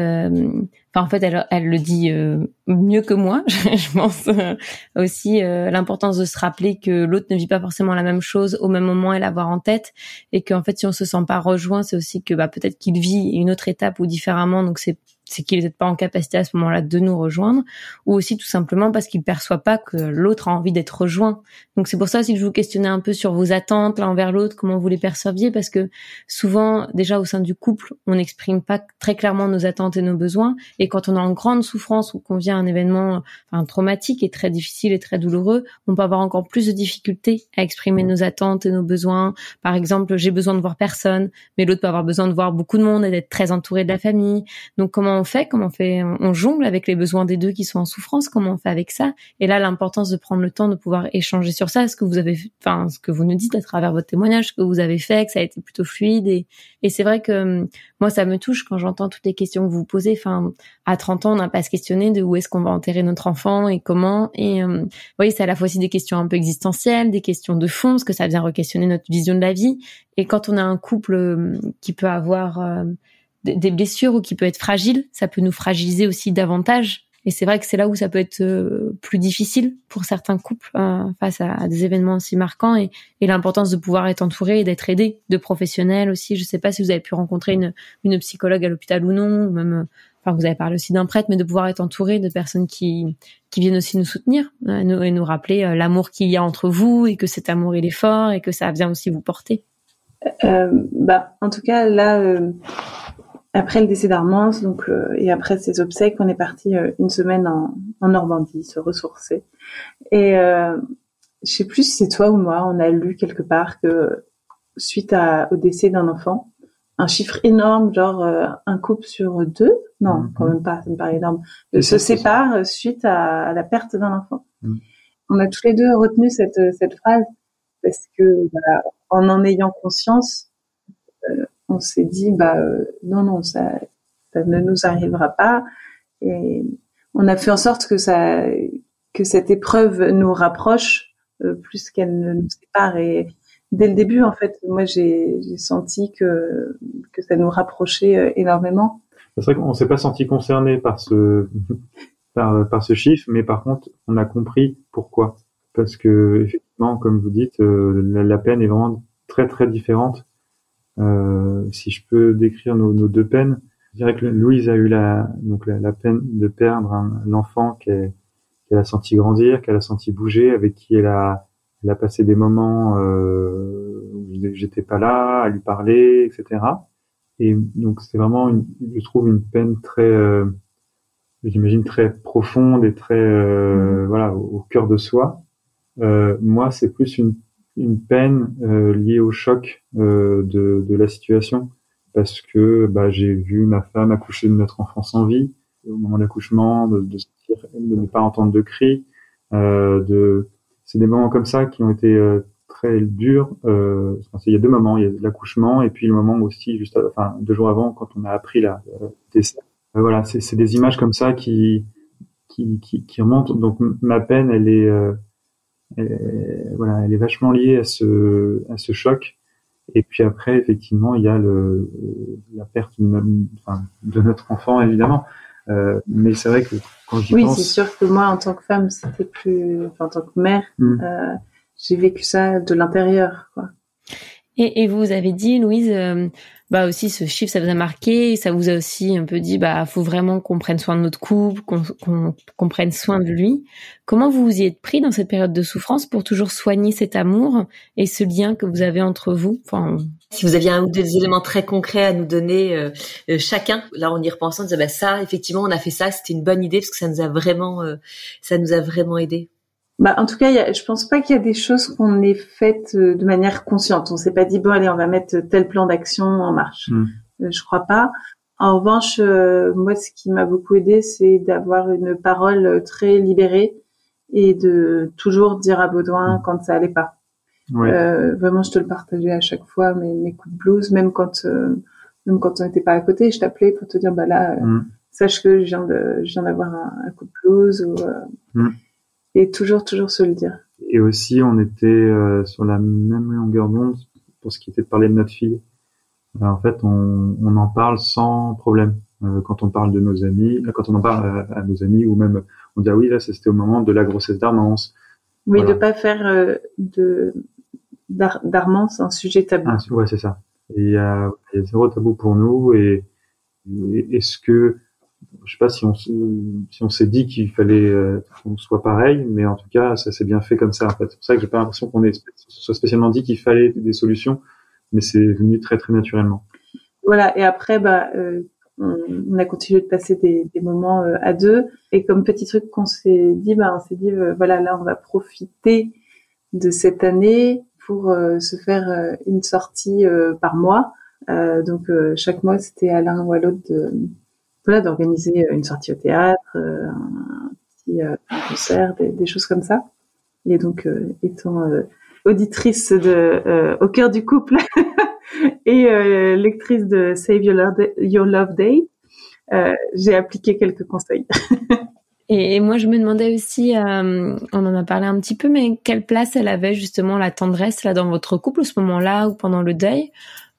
en fait, elle, elle le dit euh, mieux que moi. je pense euh, aussi euh, l'importance de se rappeler que l'autre ne vit pas forcément la même chose au même moment et l'avoir en tête, et qu'en fait, si on se sent pas rejoint, c'est aussi que bah, peut-être qu'il vit une autre étape ou différemment. Donc c'est c'est qu'il n'est pas en capacité à ce moment-là de nous rejoindre, ou aussi tout simplement parce qu'il perçoit pas que l'autre a envie d'être rejoint. Donc c'est pour ça aussi que je vous questionnais un peu sur vos attentes l'un envers l'autre, comment vous les perceviez, parce que souvent déjà au sein du couple, on n'exprime pas très clairement nos attentes et nos besoins, et quand on est en grande souffrance ou qu'on vient un événement enfin, traumatique et très difficile et très douloureux, on peut avoir encore plus de difficultés à exprimer nos attentes et nos besoins. Par exemple, j'ai besoin de voir personne, mais l'autre peut avoir besoin de voir beaucoup de monde et d'être très entouré de la famille. Donc comment on fait, comment on fait, on jongle avec les besoins des deux qui sont en souffrance, comment on fait avec ça. Et là, l'importance de prendre le temps de pouvoir échanger sur ça, ce que vous avez, enfin, ce que vous nous dites à travers votre témoignage, ce que vous avez fait, que ça a été plutôt fluide. Et, et c'est vrai que hum, moi, ça me touche quand j'entends toutes les questions que vous posez. Enfin, à 30 ans, on n'a pas à se questionner de où est-ce qu'on va enterrer notre enfant et comment. Et hum, vous voyez, c'est à la fois aussi des questions un peu existentielles, des questions de fond, parce que ça vient re-questionner notre vision de la vie. Et quand on a un couple hum, qui peut avoir des blessures ou qui peut être fragile, ça peut nous fragiliser aussi davantage. Et c'est vrai que c'est là où ça peut être euh, plus difficile pour certains couples euh, face à, des événements aussi marquants et, l'importance de pouvoir être entouré et d'être aidé de professionnels aussi. Je ne sais pas si vous avez pu rencontrer une, psychologue à l'hôpital ou non, ou même, enfin vous avez parlé aussi d'un prêtre, mais de pouvoir être entouré de personnes qui viennent aussi nous soutenir euh, et nous rappeler l'amour qu'il y a entre vous et que cet amour il est fort et que ça vient aussi vous porter. bah en tout cas là après le décès d'Armance, donc euh, et après ses obsèques, on est parti euh, une semaine en, en, Normandie se ressourcer. Et euh, je sais plus si c'est toi ou moi, on a lu quelque part que suite à, au décès d'un enfant, un chiffre énorme, genre un couple sur deux, non, mm-hmm. quand même pas, ça me paraît énorme, se sépare suite à, la perte d'un enfant. Mm. On a tous les deux retenu cette, cette phrase parce que bah, en en ayant conscience, on s'est dit bah non non ça ça ne nous arrivera pas et on a fait en sorte que ça que cette épreuve nous rapproche euh, plus qu'elle ne nous sépare. Et dès le début, en fait, moi, j'ai senti que, que ça nous rapprochait euh, énormément. C'est vrai qu'on s'est pas senti concerné par ce, par, ce chiffre, mais par contre, on a compris pourquoi. Parce que, effectivement, comme vous dites, euh, la, peine est vraiment très, très différente. Euh, si je peux décrire nos, nos deux peines, je dirais que Louise a eu la, donc la, peine de perdre l'enfant qu'elle a senti grandir, qu'elle a senti bouger, avec qui elle a, elle a passé des moments euh, où j'étais pas là, à lui parler, etc. Et donc c'est vraiment, une, je trouve, une peine très, euh, j'imagine très profonde et très, euh, mmh. voilà, au, cœur de soi. Euh, moi, c'est plus une, une peine euh, liée au choc euh, de, de la situation parce que bah, j'ai vu ma femme accoucher de notre enfant sans vie au moment de l'accouchement, de, de, de, ne pas entendre de cris. Euh, de, c'est des moments comme ça qui ont été euh, très durs. Euh, il y a deux moments, il y a l'accouchement et puis le moment aussi juste, enfin deux jours avant quand on a appris la euh, décès. Voilà, c'est, c'est des images comme ça qui qui, qui, qui remontent. Donc ma peine, elle est, elle, voilà, elle est vachement liée à ce à ce choc. Et puis après, effectivement, il y a le, la perte de, enfin, de notre enfant, évidemment. Euh, mais c'est vrai que quand j'y oui, pense... Oui, c'est sûr que moi, en tant que femme, c'était plus... Enfin, en tant que mère, hmm. euh, j'ai vécu ça de l'intérieur, quoi. Et, et, vous avez dit, Louise, euh, bah aussi ce chiffre, ça vous a marqué, ça vous a aussi un peu dit, bah faut vraiment qu'on prenne soin de notre couple, qu'on prenne soin de lui. Comment vous vous y êtes pris dans cette période de souffrance pour toujours soigner cet amour et ce lien que vous avez entre vous? Si vous aviez un ou deux éléments très concrets à nous donner euh, euh, chacun, là on y repensant, on disait bah ça, effectivement, on a fait ça, c'était une bonne idée parce que ça nous a vraiment, ça nous a vraiment aidé. Bah, en tout cas, y a, je pense pas qu'il y a des choses qu'on ait faites euh, de manière consciente. On s'est pas dit bon allez, on va mettre tel plan d'action en marche. Hmm. Euh, je crois pas. En revanche, euh, moi, ce qui m'a beaucoup aidé, c'est d'avoir une parole très libérée et de toujours dire à Baudouin hmm. quand ça allait pas. Euh, vraiment, je te le partageais à chaque fois mes, mes coups de blues, même quand même quand on n'était pas à côté, je t'appelais pour te dire bah là, hmm. sache que je viens de je viens d'avoir un, un, coup de blues ou et toujours, toujours se le dire. Et aussi, on était euh, sur la même longueur d'onde pour ce qui était de parler de notre fille. Euh, en fait, on, on, en parle sans problème. Euh, quand on parle de nos amis, quand on en parle à, nos amis, ou même on dit ah oui là, c'était au moment de la grossesse d'Armance. Oui, de pas faire de d'Armance un sujet tabou. Ah, ouais, c'est ça. il y a, y a zéro tabou pour nous. Et, et est-ce que je sais pas si on s'est dit qu'il fallait euh, qu'on soit pareil, mais en tout cas, ça s'est bien fait comme ça. En fait, c'est pour ça que j'ai pas l'impression qu'on soit spécialement dit qu'il fallait des solutions, mais c'est venu très très naturellement. Voilà. Et après, bah, euh, on, a continué de passer des, des moments euh, à deux. Et comme petit truc qu'on s'est dit, bah, on s'est dit, voilà, là, on va profiter de cette année pour se faire une sortie par mois. donc chaque mois, c'était à l'un ou à l'autre de d'organiser une sortie au théâtre, euh, un petit euh, concert, des, choses comme ça. Et donc, euh, étant auditrice de Au cœur du couple et lectrice de Save Your Love, Your Love Day, j'ai appliqué quelques conseils. Et, moi, je me demandais aussi, on en a parlé un petit peu, mais quelle place elle avait justement la tendresse là dans votre couple à ce moment-là ou pendant le deuil?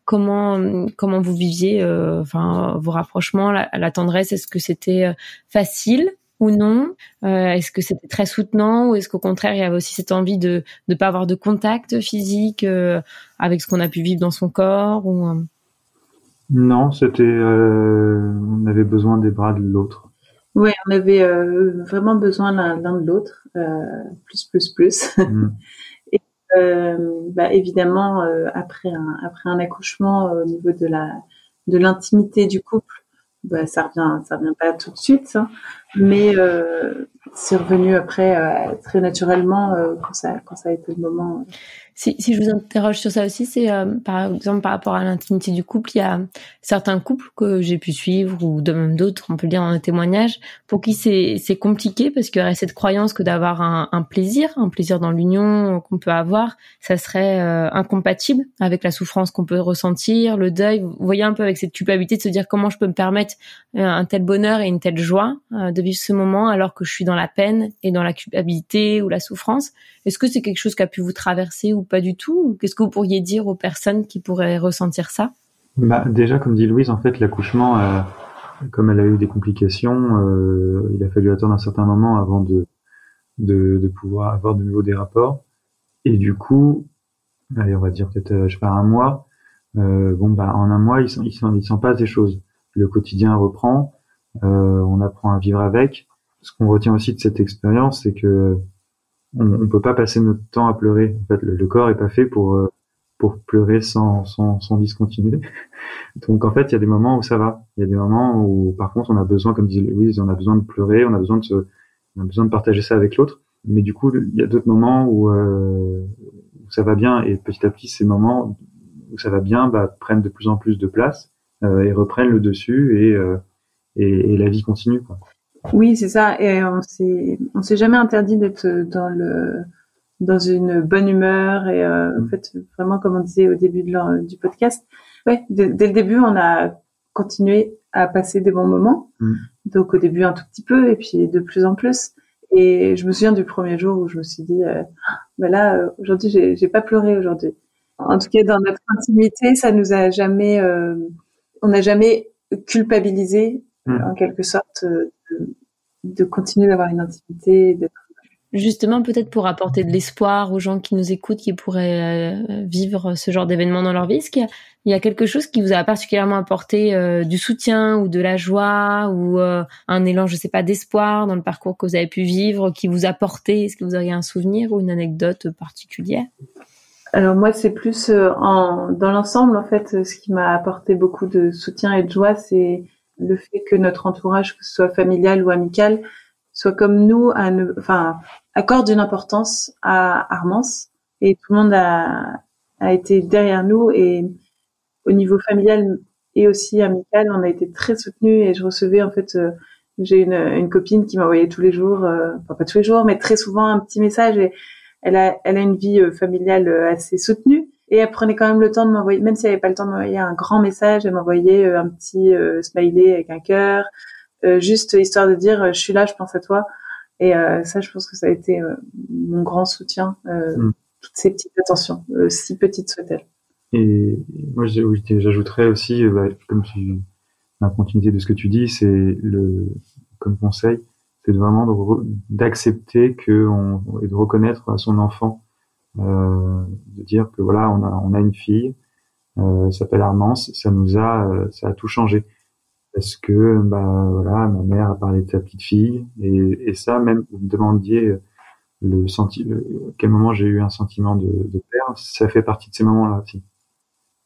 Comment comment vous viviez euh, enfin vos rapprochements, la, la tendresse. Est-ce que c'était euh, facile ou non? Euh, Est-ce que c'était très soutenant ou est-ce qu'au contraire il y avait aussi cette envie de ne pas avoir de contact physique avec ce qu'on a pu vivre dans son corps ou Non, c'était on avait besoin des bras de l'autre. Oui, on avait vraiment besoin l'un de l'autre, plus plus plus. Mm. Euh, bah, évidemment, euh, après un après un accouchement, euh, au niveau de la de l'intimité du couple, bah, ça revient ça revient pas tout de suite, hein. mais c'est revenu après très naturellement quand ça quand ça a été le moment. Si, si je vous interroge sur ça aussi, c'est euh, par exemple par rapport à l'intimité du couple, il y a certains couples que j'ai pu suivre ou de même d'autres, on peut le dire dans un témoignage, pour qui c'est compliqué parce qu'il y aurait cette croyance que d'avoir un, un, plaisir, un plaisir dans l'union qu'on peut avoir, ça serait euh, incompatible avec la souffrance qu'on peut ressentir, le deuil. Vous voyez un peu avec cette culpabilité de se dire comment je peux me permettre euh, un tel bonheur et une telle joie de vivre ce moment alors que je suis dans la peine et dans la culpabilité ou la souffrance. Est-ce que c'est quelque chose qui a pu vous traverser ou pas du tout Qu'est-ce que vous pourriez dire aux personnes qui pourraient ressentir ça? Bah, Déjà, comme dit Louise, en fait, l'accouchement, euh, comme elle a eu des complications, euh, il a fallu attendre un certain moment avant de, de, pouvoir avoir de nouveau des rapports. Et du coup, allez, on va dire peut-être, euh, je sais pas, un mois, bon, bah, en un mois, il s'en, il passe des choses. Le quotidien reprend, on apprend à vivre avec. Ce qu'on retient aussi de cette expérience, c'est que on, on peut pas passer notre temps à pleurer. En fait, le, corps est pas fait pour euh, pour pleurer sans, sans, sans discontinuer. Donc en fait, il y a des moments où ça va. Il y a des moments où par contre on a besoin, comme disait Louise, on a besoin de pleurer, on a besoin de se, on a besoin de partager ça avec l'autre. Mais du coup, il y a d'autres moments où, euh, où, ça va bien et petit à petit, ces moments où ça va bien bah, prennent de plus en plus de place euh, et reprennent le dessus et, euh, et, et la vie continue. Quoi. Oui, c'est ça. Et on s'est, on s'est jamais interdit d'être dans le, dans une bonne humeur et euh, en mm. fait vraiment comme on disait au début de du podcast. Ouais, dès, le début, on a continué à passer des bons moments. Mm. Donc au début un tout petit peu et puis de plus en plus. Et je me souviens du premier jour où je me suis dit, euh, bah là euh, aujourd'hui j'ai, j'ai pas pleuré aujourd'hui. En tout cas dans notre intimité, ça nous a jamais, euh, on n'a jamais culpabilisé mm. en quelque sorte de, continuer d'avoir une intimité, d'être Justement, peut-être pour apporter de l'espoir aux gens qui nous écoutent, qui pourraient euh, vivre ce genre d'événement dans leur vie, est-ce qu'il y, a quelque chose qui vous a particulièrement apporté euh, du soutien ou de la joie ou euh, un élan, je sais pas, d'espoir dans le parcours que vous avez pu vivre, qui vous a porté? Est-ce que vous auriez un souvenir ou une anecdote particulière? Alors moi, c'est plus en, dans l'ensemble, en fait, ce qui m'a apporté beaucoup de soutien et de joie, c'est le fait que notre entourage, que ce soit familial ou amical, soit comme nous, enfin, accorde une importance à Armance. Et tout le monde a, a été derrière nous. Et au niveau familial et aussi amical, on a été très soutenus. Et je recevais en fait, euh, j'ai une, une, copine qui m'envoyait tous les jours, euh, enfin pas tous les jours, mais très souvent un petit message. Et elle a, elle a une vie euh, familiale assez soutenue et elle prenait quand même le temps de m'envoyer, même si elle n'avait pas le temps de m'envoyer un grand message, elle m'envoyait euh, un petit euh, smiley avec un cœur, euh, juste histoire de dire je suis là, je pense à toi. Et ça, je pense que ça a été mon grand soutien, mm. toutes ces petites attentions, si petites soient-elles. Et moi, j'ajouterais aussi, bah, comme tu, la continuité de ce que tu dis, c'est le, comme conseil, c'est vraiment d'accepter que on, et de reconnaître à son enfant de dire que voilà, on a, on a une fille, euh, s'appelle Armance, ça nous a, euh, ça a tout changé parce que bah voilà, ma mère a parlé de sa petite fille et, et ça même vous me demandiez le senti, quel moment j'ai eu un sentiment de, de père, ça fait partie de ces moments-là aussi.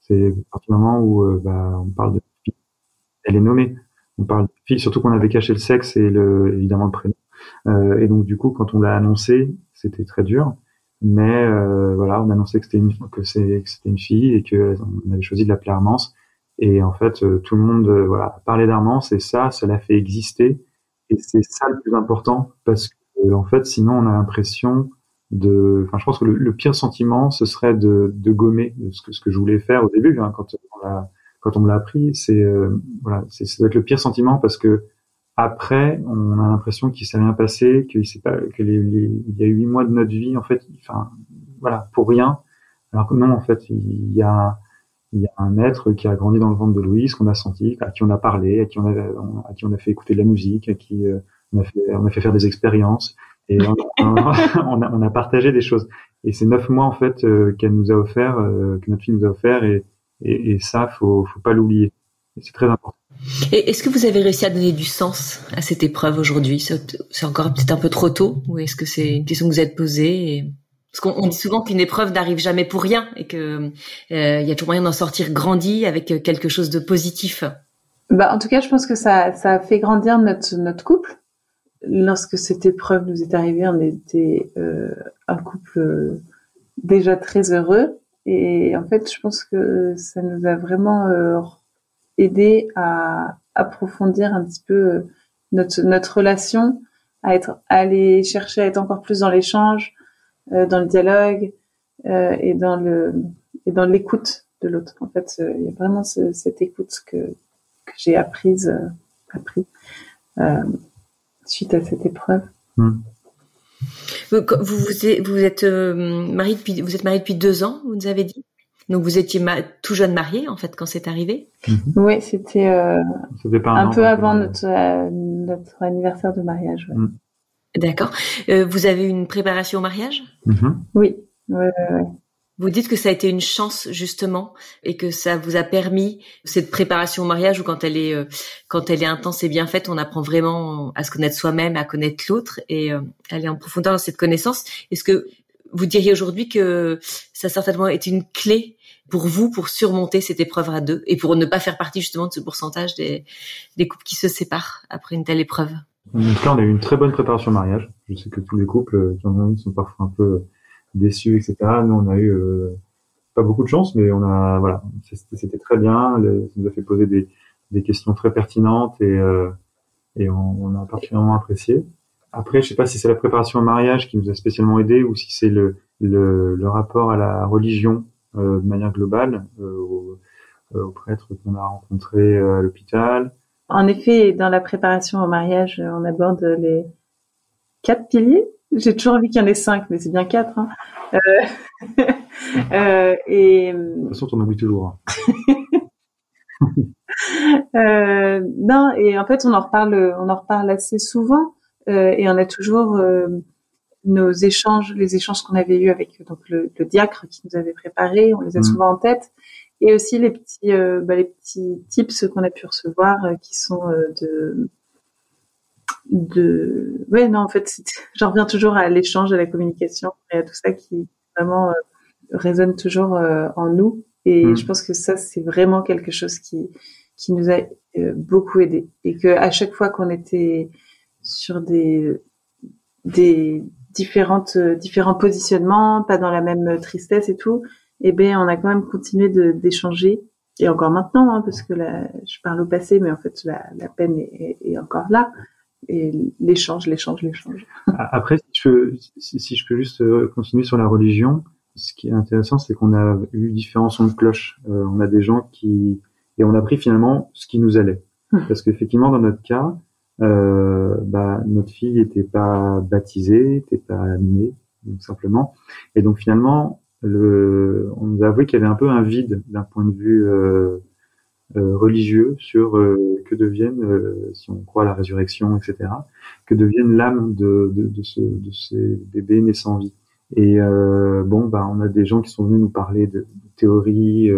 C'est à partir du moment où bah, on parle de fille, elle est nommée. On parle de fille, surtout qu'on avait caché le sexe et le, évidemment le prénom. Euh, et donc du coup, quand on l'a annoncé, c'était très dur mais euh, voilà, on annonçait que c'était une que c'était une fille et que on avait choisi de l'appeler Armance. Et en fait, euh, tout le monde euh, voilà parlait d'Armance et ça, ça l'a fait exister. Et c'est ça le plus important parce que en fait, sinon, on a l'impression de. Enfin, je pense que le, pire sentiment, ce serait de, de gommer ce que ce que je voulais faire au début hein, quand on l'a quand on me l'a appris. C'est voilà, c'est ça doit être le pire sentiment parce que après, on a l'impression qu'il s'est rien passé, qu'il s'est pas, que les, il y a huit mois de notre vie, en fait, enfin, voilà, pour rien. Alors que non, en fait, il y a, il y a un être qui a grandi dans le ventre de Louise, qu'on a senti, à qui on a parlé, à qui on a, à qui on a fait écouter de la musique, à qui euh, on a fait, on a fait faire des expériences, et on, a, on a partagé des choses. Et c'est neuf mois en fait euh, qu'elle nous a offert, euh, que notre fille nous a offert, et, et, et ça, faut, faut pas l'oublier. C'est très important. Et est-ce que vous avez réussi à donner du sens à cette épreuve aujourd'hui? C'est encore peut-être un peu trop tôt ou est-ce que c'est une question que vous êtes posée Parce qu'on dit souvent qu'une épreuve n'arrive jamais pour rien et que euh, y a toujours moyen d'en sortir grandi avec quelque chose de positif. Bah, en tout cas, je pense que ça, a fait grandir notre, notre couple. Lorsque cette épreuve nous est arrivée, on était euh, un couple déjà très heureux. Et en fait, je pense que ça nous a vraiment euh, aidé à approfondir un petit peu euh, notre, notre relation, à être, à aller chercher à être encore plus dans l'échange, euh, dans le dialogue euh, et dans le et dans l'écoute de l'autre. En fait, euh, il y a vraiment ce, cette écoute que, que j'ai apprise, euh, appris suite à cette épreuve. Hmm. Vous, vous, vous êtes, vous êtes marié depuis vous êtes marié depuis deux ans, vous nous avez dit? Donc vous étiez tout jeune marié en fait quand c'est arrivé? Mm-hmm. Oui, c'était euh, un, peu avant notre, euh, notre anniversaire de mariage. Ouais. Mm. D'accord. Euh, vous avez eu une préparation au mariage? Mm-hmm. Oui. Ouais, ouais, vous dites que ça a été une chance justement et que ça vous a permis cette préparation au mariage où quand elle est euh, quand elle est intense et bien faite, on apprend vraiment à se connaître soi-même, à connaître l'autre et euh, aller en profondeur dans cette connaissance. Est-ce que vous diriez aujourd'hui que ça certainement été une clé pour vous pour surmonter cette épreuve à deux et pour ne pas faire partie justement de ce pourcentage des, des couples qui se séparent après une telle épreuve? En tout cas, on a eu une très bonne préparation au mariage. Je sais que tous les couples euh, sont parfois un peu déçus, etc. Nous, on a eu euh, pas beaucoup de chance, mais on a voilà, c'était très bien. ça nous a fait poser des, des questions très pertinentes et euh, et on, a particulièrement apprécié. Après, je sais pas si c'est la préparation au mariage qui nous a spécialement aidé ou si c'est le, le, le, rapport à la religion euh, de manière globale euh, aux, euh, aux, prêtres qu'on a rencontrés à l'hôpital. En effet, dans la préparation au mariage, on aborde les quatre piliers. J'ai toujours envie qu'il y en ait cinq, mais c'est bien quatre. Hein. euh, et... De toute façon, on oublie toujours. Hein. euh, non, et en fait, on en reparle, on en reparle assez souvent. Euh, et on a toujours euh, nos échanges, les échanges qu'on avait eus avec donc le, le, diacre qui nous avait préparé, on les a mmh. souvent en tête, et aussi les petits, euh, bah, les petits tips qu'on a pu recevoir qui sont de de ouais non en fait j'en reviens toujours à l'échange à la communication et à tout ça qui vraiment résonne toujours en nous et mmh. je pense que ça c'est vraiment quelque chose qui qui nous a beaucoup aidé et que à chaque fois qu'on était sur des des différentes différents positionnements, pas dans la même tristesse et tout, eh ben on a quand même continué d'échanger et encore maintenant hein, parce que là, je parle au passé, mais en fait la, la peine est, est, encore là et l'échange, l'échange, l'échange. Après, si je, peux, si, je peux juste euh, continuer sur la religion, ce qui est intéressant, c'est qu'on a eu différents sons de cloche. Euh, on a des gens qui et on a pris finalement ce qui nous allait, hum. parce qu'effectivement dans notre cas, euh, bah, notre fille n'était pas baptisée, n'était pas née, donc simplement. Et donc finalement, le, on nous a avoué qu'il y avait un peu un vide d'un point de vue euh, euh, religieux sur euh, que deviennent, euh, si on croit à la résurrection, etc., que deviennent l'âme de, de, de, ce, de ces bébés nés sans vie. Et euh, bon, bah, on a des gens qui sont venus nous parler de, de théories.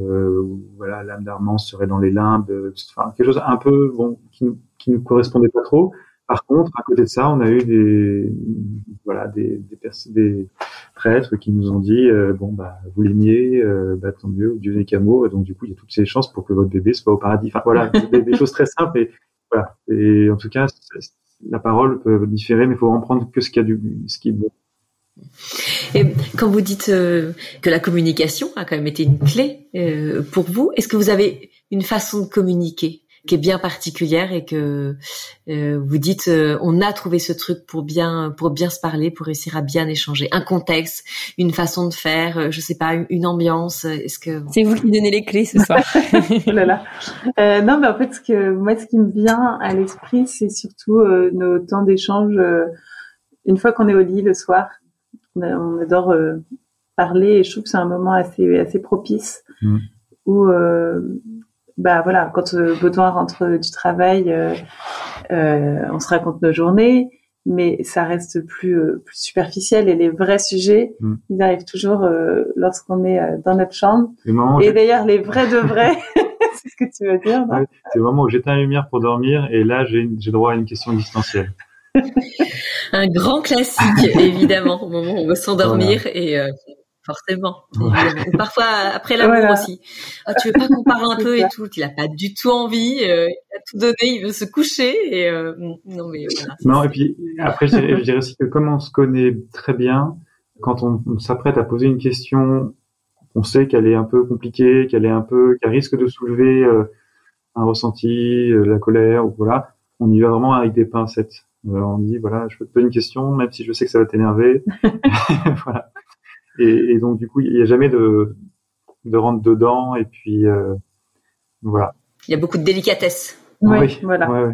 Euh, voilà, l'âme d'Armand serait dans les limbes, enfin, quelque chose un peu bon qui qui nous correspondait pas trop. Par contre, à côté de ça, on a eu des voilà des des, des prêtres qui nous ont dit euh, bon bah vous l'aimiez, euh, bah tant mieux, Dieu n'est qu'amour, et donc du coup il y a toutes ces chances pour que votre bébé soit au paradis. Enfin voilà, des, des, choses très simples et voilà. Et en tout cas, la parole peut différer, mais il faut en prendre que ce qui a du ce qui est bon. Et quand vous dites euh, que la communication a quand même été une clé euh, pour vous, est-ce que vous avez une façon de communiquer qui est bien particulière et que euh, vous dites euh, on a trouvé ce truc pour bien pour bien se parler pour réussir à bien échanger? Un contexte une façon de faire euh, je sais pas une, ambiance est-ce que c'est vous qui donnez les clés ce soir oh là là. Euh, non mais en fait ce que moi ce qui me vient à l'esprit c'est surtout euh, nos temps d'échange une fois qu'on est au lit le soir on, adore parler et je trouve que c'est un moment assez assez propice mmh. où bah voilà, quand euh, Baudouin rentre du travail, euh, euh, on se raconte nos journées, mais ça reste plus, euh, plus superficiel et les vrais sujets, mm. ils arrivent toujours euh, lorsqu'on est dans notre chambre. Et d'ailleurs, les vrais de vrais, c'est ce que tu veux dire. c'est le moment où j'éteins la lumière pour dormir et là, j'ai droit à une question existentielle. Un grand classique, évidemment, au moment où on veut s'endormir et forcément. Parfois après l'amour aussi. Oh, tu veux pas qu'on parle un peu et tout? Il a pas du tout envie. Euh, il a tout donné, il veut se coucher et euh, non mais voilà. Non et puis après je dirais, aussi que comme on se connaît très bien, quand on, s'apprête à poser une question, on sait qu'elle est un peu compliquée, qu'elle est un peu, qu'elle risque de soulever euh, un ressenti, euh, la colère ou voilà, on y va vraiment avec des pincettes. Euh, on dit voilà, je peux te poser une question, même si je sais que ça va t'énerver. voilà. Et, et, donc du coup, il n'y a jamais de de rentrer dedans et puis voilà. Il y a beaucoup de délicatesse. Oui, voilà. Ouais,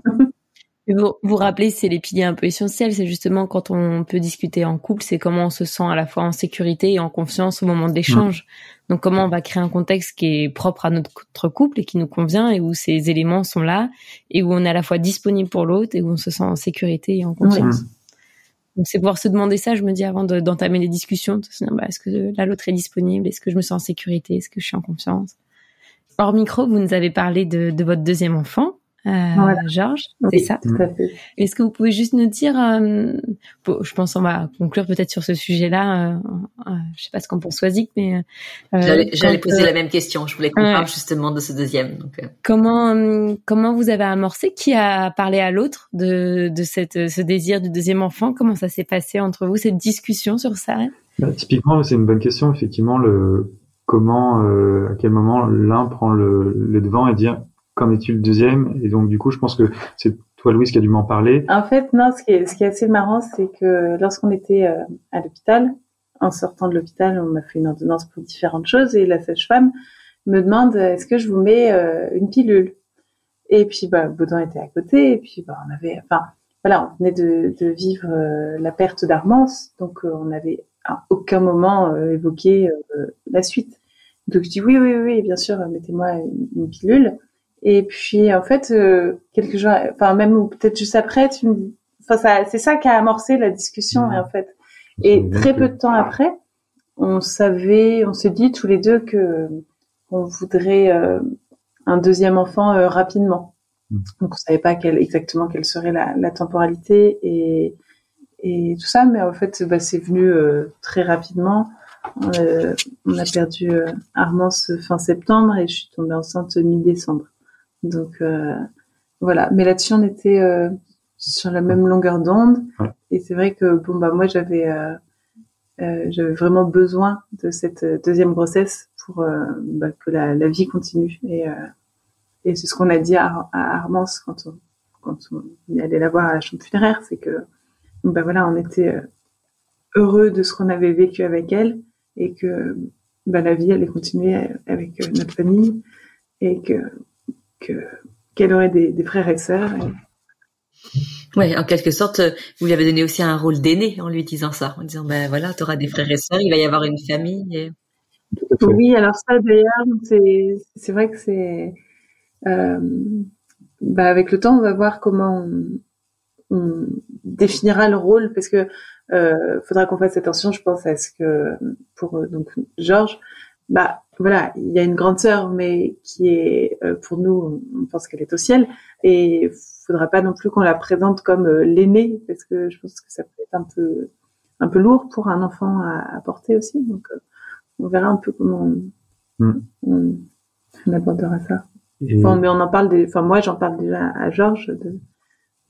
vous vous rappelez, c'est les piliers un peu essentiels. C'est justement quand on peut discuter en couple, c'est comment on se sent à la fois en sécurité et en confiance au moment de l'échange. Donc comment on va créer un contexte qui est propre à notre couple et qui nous convient et où ces éléments sont là et où on est à la fois disponible pour l'autre et où on se sent en sécurité et en confiance. Donc c'est pouvoir se demander ça, je me dis avant d'entamer les discussions, bah, est-ce que là l'autre est disponible, est-ce que je me sens en sécurité, est-ce que je suis en confiance? Hors micro, vous nous avez parlé de, de votre deuxième enfant. Euh, Georges, c'est ça. Est-ce que vous pouvez juste nous dire, euh, je pense on va conclure peut-être sur ce sujet-là, euh, euh je sais pas ce qu'on pense mais... Euh, j'allais poser la même question, je voulais qu'on parle justement de ce deuxième. Donc, comment comment vous avez amorcé? Qui a parlé à l'autre de, de cette, ce désir du deuxième enfant? Comment ça s'est passé entre vous, cette discussion sur ça? Bah, Typiquement, c'est une bonne question, effectivement, le comment, à quel moment l'un prend le, le devant et dire qu'en est-il le deuxième? Et donc, du coup, je pense que c'est toi, Louise, qui a dû m'en parler. En fait, non, ce qui est, ce qui assez marrant, c'est que lorsqu'on était euh, à l'hôpital, en sortant de l'hôpital, on m'a fait une ordonnance pour différentes choses et la sage-femme me demande est-ce que je vous mets euh, une pilule? Et puis, bah, Baudin était à côté et puis, bah, on avait, enfin, voilà, on venait de, de vivre euh, la perte d'Armance, donc on n'avait à aucun moment évoqué la suite. Donc je dis oui, oui, oui, bien sûr, mettez-moi une pilule. Et puis en fait, euh, quelques jours, enfin même ou peut-être juste après, tu me dis, enfin ça, c'est ça qui a amorcé la discussion mmh. en fait. Et très peu de temps après, on savait, on s'est dit tous les deux que on voudrait euh, un deuxième enfant euh, rapidement. Mmh. Donc on savait pas quelle, exactement quelle serait la, la temporalité et, et tout ça, mais en fait bah, c'est venu très rapidement. on a perdu Armance fin septembre et je suis tombée enceinte mi-décembre. Donc euh, voilà, mais là-dessus on était euh, sur la même longueur d'onde. Et c'est vrai que bon bah moi j'avais euh, j'avais vraiment besoin de cette deuxième grossesse pour bah, que la, la, vie continue. Et, et c'est ce qu'on a dit à, à, Armance quand on, quand on est allé la voir à la chambre funéraire, c'est que bah voilà, on était heureux de ce qu'on avait vécu avec elle et que bah, la vie allait continuer avec notre famille et que qu'elle aurait des, frères et sœurs. Ouais, en quelque sorte, vous lui avez donné aussi un rôle d'aîné en lui disant ça, en disant ben voilà, tu auras des frères et sœurs, il va y avoir une famille. Oui, alors ça d'ailleurs, c'est vrai que c'est euh, bah, avec le temps, on va voir comment on, définira le rôle parce que euh, faudra qu'on fasse attention, je pense, à ce que pour donc Georges, bah voilà, il y a une grande sœur, mais qui est euh, pour nous, on pense qu'elle est au ciel, et il faudra pas non plus qu'on la présente comme euh, l'aînée, parce que je pense que ça peut être un peu un peu lourd pour un enfant à, porter aussi. Donc, euh, on verra un peu comment on, hmm. abordera ça. Enfin, mais on en parle, des, enfin moi j'en parle déjà à Georges de,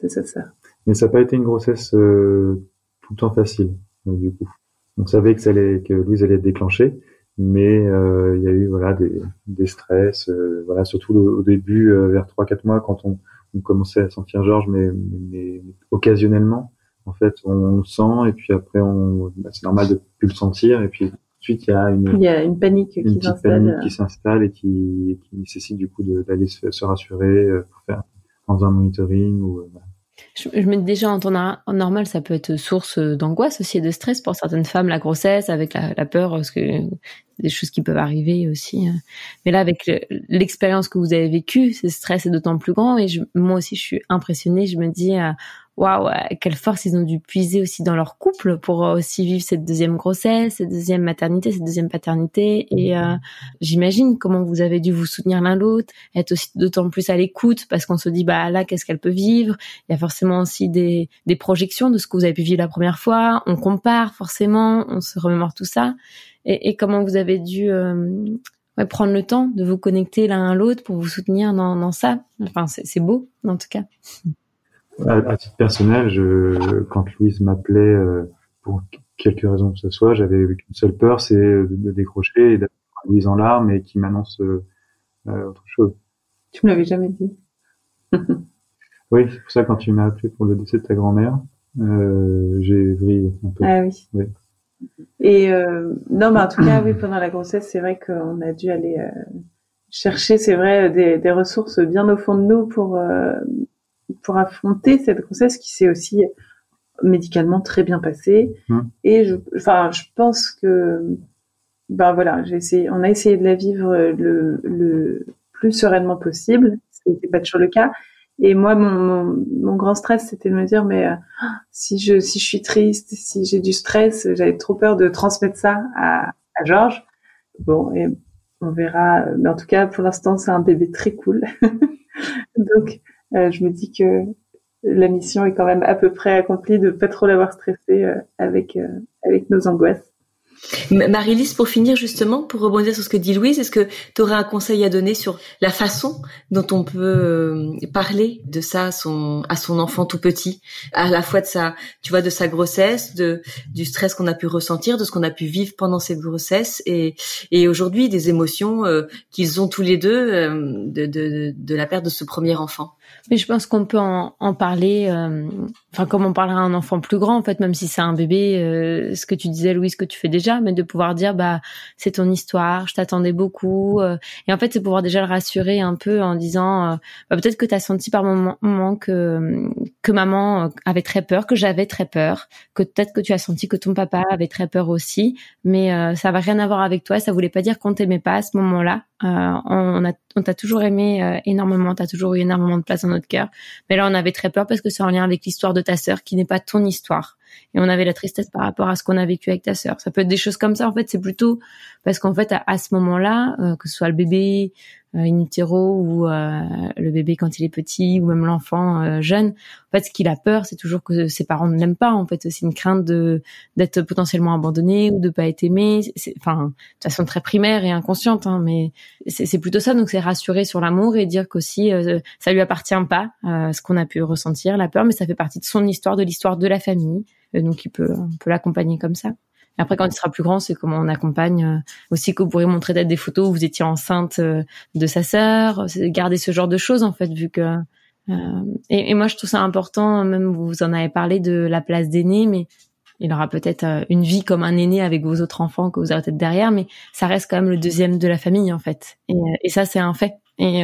de sa sœur. Mais ça n'a pas été une grossesse tout le temps facile, du coup. On savait que ça allait, que Louise allait être déclenchée mais euh, il y a eu voilà des, des stress euh, voilà surtout au, début euh, vers trois quatre mois quand on, on, commençait à sentir Georges mais, mais, occasionnellement en fait on, le sent et puis après on bah, c'est normal de plus le sentir et puis ensuite il y a une il y a une panique une qui s'installe qui s'installe et qui, qui nécessite du coup d'aller se, se, rassurer pour faire dans un monitoring ou je, me dis déjà en temps normal, ça peut être source d'angoisse aussi et de stress pour certaines femmes, la grossesse, avec la, la peur, parce que des choses qui peuvent arriver aussi. Hein. Mais là, avec l'expérience que vous avez vécue, ce stress est d'autant plus grand. Et je, moi aussi, je suis impressionnée. Je me dis, euh, waouh, quelle force ils ont dû puiser aussi dans leur couple pour aussi vivre cette deuxième grossesse, cette deuxième maternité, cette deuxième paternité. Et euh, j'imagine comment vous avez dû vous soutenir l'un l'autre, être aussi d'autant plus à l'écoute parce qu'on se dit, bah là, qu'est-ce qu'elle peut vivre? Il y a forcément aussi des, des projections de ce que vous avez pu vivre la première fois. On compare forcément, on se remémore tout ça et, et comment vous avez dû euh, ouais, prendre le temps de vous connecter l'un à l'autre pour vous soutenir dans, dans ça? Enfin, c'est beau, en tout cas. À, à titre personnel, je, quand Louise m'appelait euh, pour quelques raisons que ce soit. J'avais qu'une seule peur, c'est de, décrocher et d'être Louise en larmes et qui m'annonce euh, autre chose. Tu me l'avais jamais dit. oui, c'est pour ça quand tu m'as appelé pour le décès de ta grand-mère, euh, j'ai vrillé un peu. Ah oui. oui. Et euh, non, mais en tout cas, oui, pendant la grossesse, c'est vrai qu'on a dû aller euh, chercher, c'est vrai, des, des, ressources bien au fond de nous pour euh, pour affronter cette grossesse qui s'est aussi médicalement très bien passée. Mmh. Et je, enfin, je pense que, ben voilà, j'ai essayé, on a essayé de la vivre le, le plus sereinement possible. C'était pas toujours le cas. Et moi, mon, mon, grand stress, c'était de me dire, mais euh, si je si je suis triste, si j'ai du stress, j'avais trop peur de transmettre ça à, à Georges. Bon, et on verra. Mais en tout cas, pour l'instant, c'est un bébé très cool. Donc, je me dis que la mission est quand même à peu près accomplie de pas trop l'avoir stressé euh, avec avec nos angoisses. Marie-Lise, pour finir justement, pour rebondir sur ce que dit Louise, est-ce que tu aurais un conseil à donner sur la façon dont on peut euh, parler de ça à son, à son enfant tout petit, à la fois de sa, tu vois, de sa grossesse, de du stress qu'on a pu ressentir, de ce qu'on a pu vivre pendant cette grossesse, et, et aujourd'hui des émotions euh, qu'ils ont tous les deux euh, de, de, de la perte de ce premier enfant. Mais je pense qu'on peut en, en parler, euh, enfin comme on parlerait à un enfant plus grand en fait, même si c'est un bébé, euh, ce que tu disais Louise, que tu fais déjà, mais de pouvoir dire bah c'est ton histoire, je t'attendais beaucoup, euh, et en fait c'est pouvoir déjà le rassurer un peu en disant bah, peut-être que tu as senti par moment que que maman avait très peur, que j'avais très peur, que peut-être que tu as senti que ton papa avait très peur aussi, mais ça va rien à voir avec toi, ça voulait pas dire qu'on t'aimait pas à ce moment-là, on, a on t'a toujours aimé énormément, t'as toujours eu énormément de place dans notre cœur. Mais là, on avait très peur parce que c'est en lien avec l'histoire de ta sœur qui n'est pas ton histoire. Et on avait la tristesse par rapport à ce qu'on a vécu avec ta sœur. Ça peut être des choses comme ça. En fait, c'est plutôt parce qu'en fait, à, ce moment-là, euh, que ce soit le bébé euh, in utero ou euh, le bébé quand il est petit ou même l'enfant euh, jeune. En fait, ce qu'il a peur, c'est toujours que ses parents ne l'aiment pas. En fait, c'est une crainte de d'être potentiellement abandonné ou de pas être aimé. Enfin, de façon très primaire et inconsciente, hein, mais c'est, plutôt ça. Donc, c'est rassurer sur l'amour et dire qu'aussi ça lui appartient pas, ce qu'on a pu ressentir, la peur, mais ça fait partie de son histoire, de l'histoire de la famille. donc, il peut, on peut l'accompagner comme ça après, quand il sera plus grand, c'est comment on accompagne euh, aussi que vous pourriez montrer peut-être des photos où vous étiez enceinte euh, de sa sœur, garder ce genre de choses en fait, vu que euh, et, et, moi je trouve ça important, même vous en avez parlé de la place d'aîné, mais il aura peut-être une vie comme un aîné avec vos autres enfants que vous aurez peut-être derrière, mais ça reste quand même le deuxième de la famille en fait. Et, et ça c'est un fait. Et,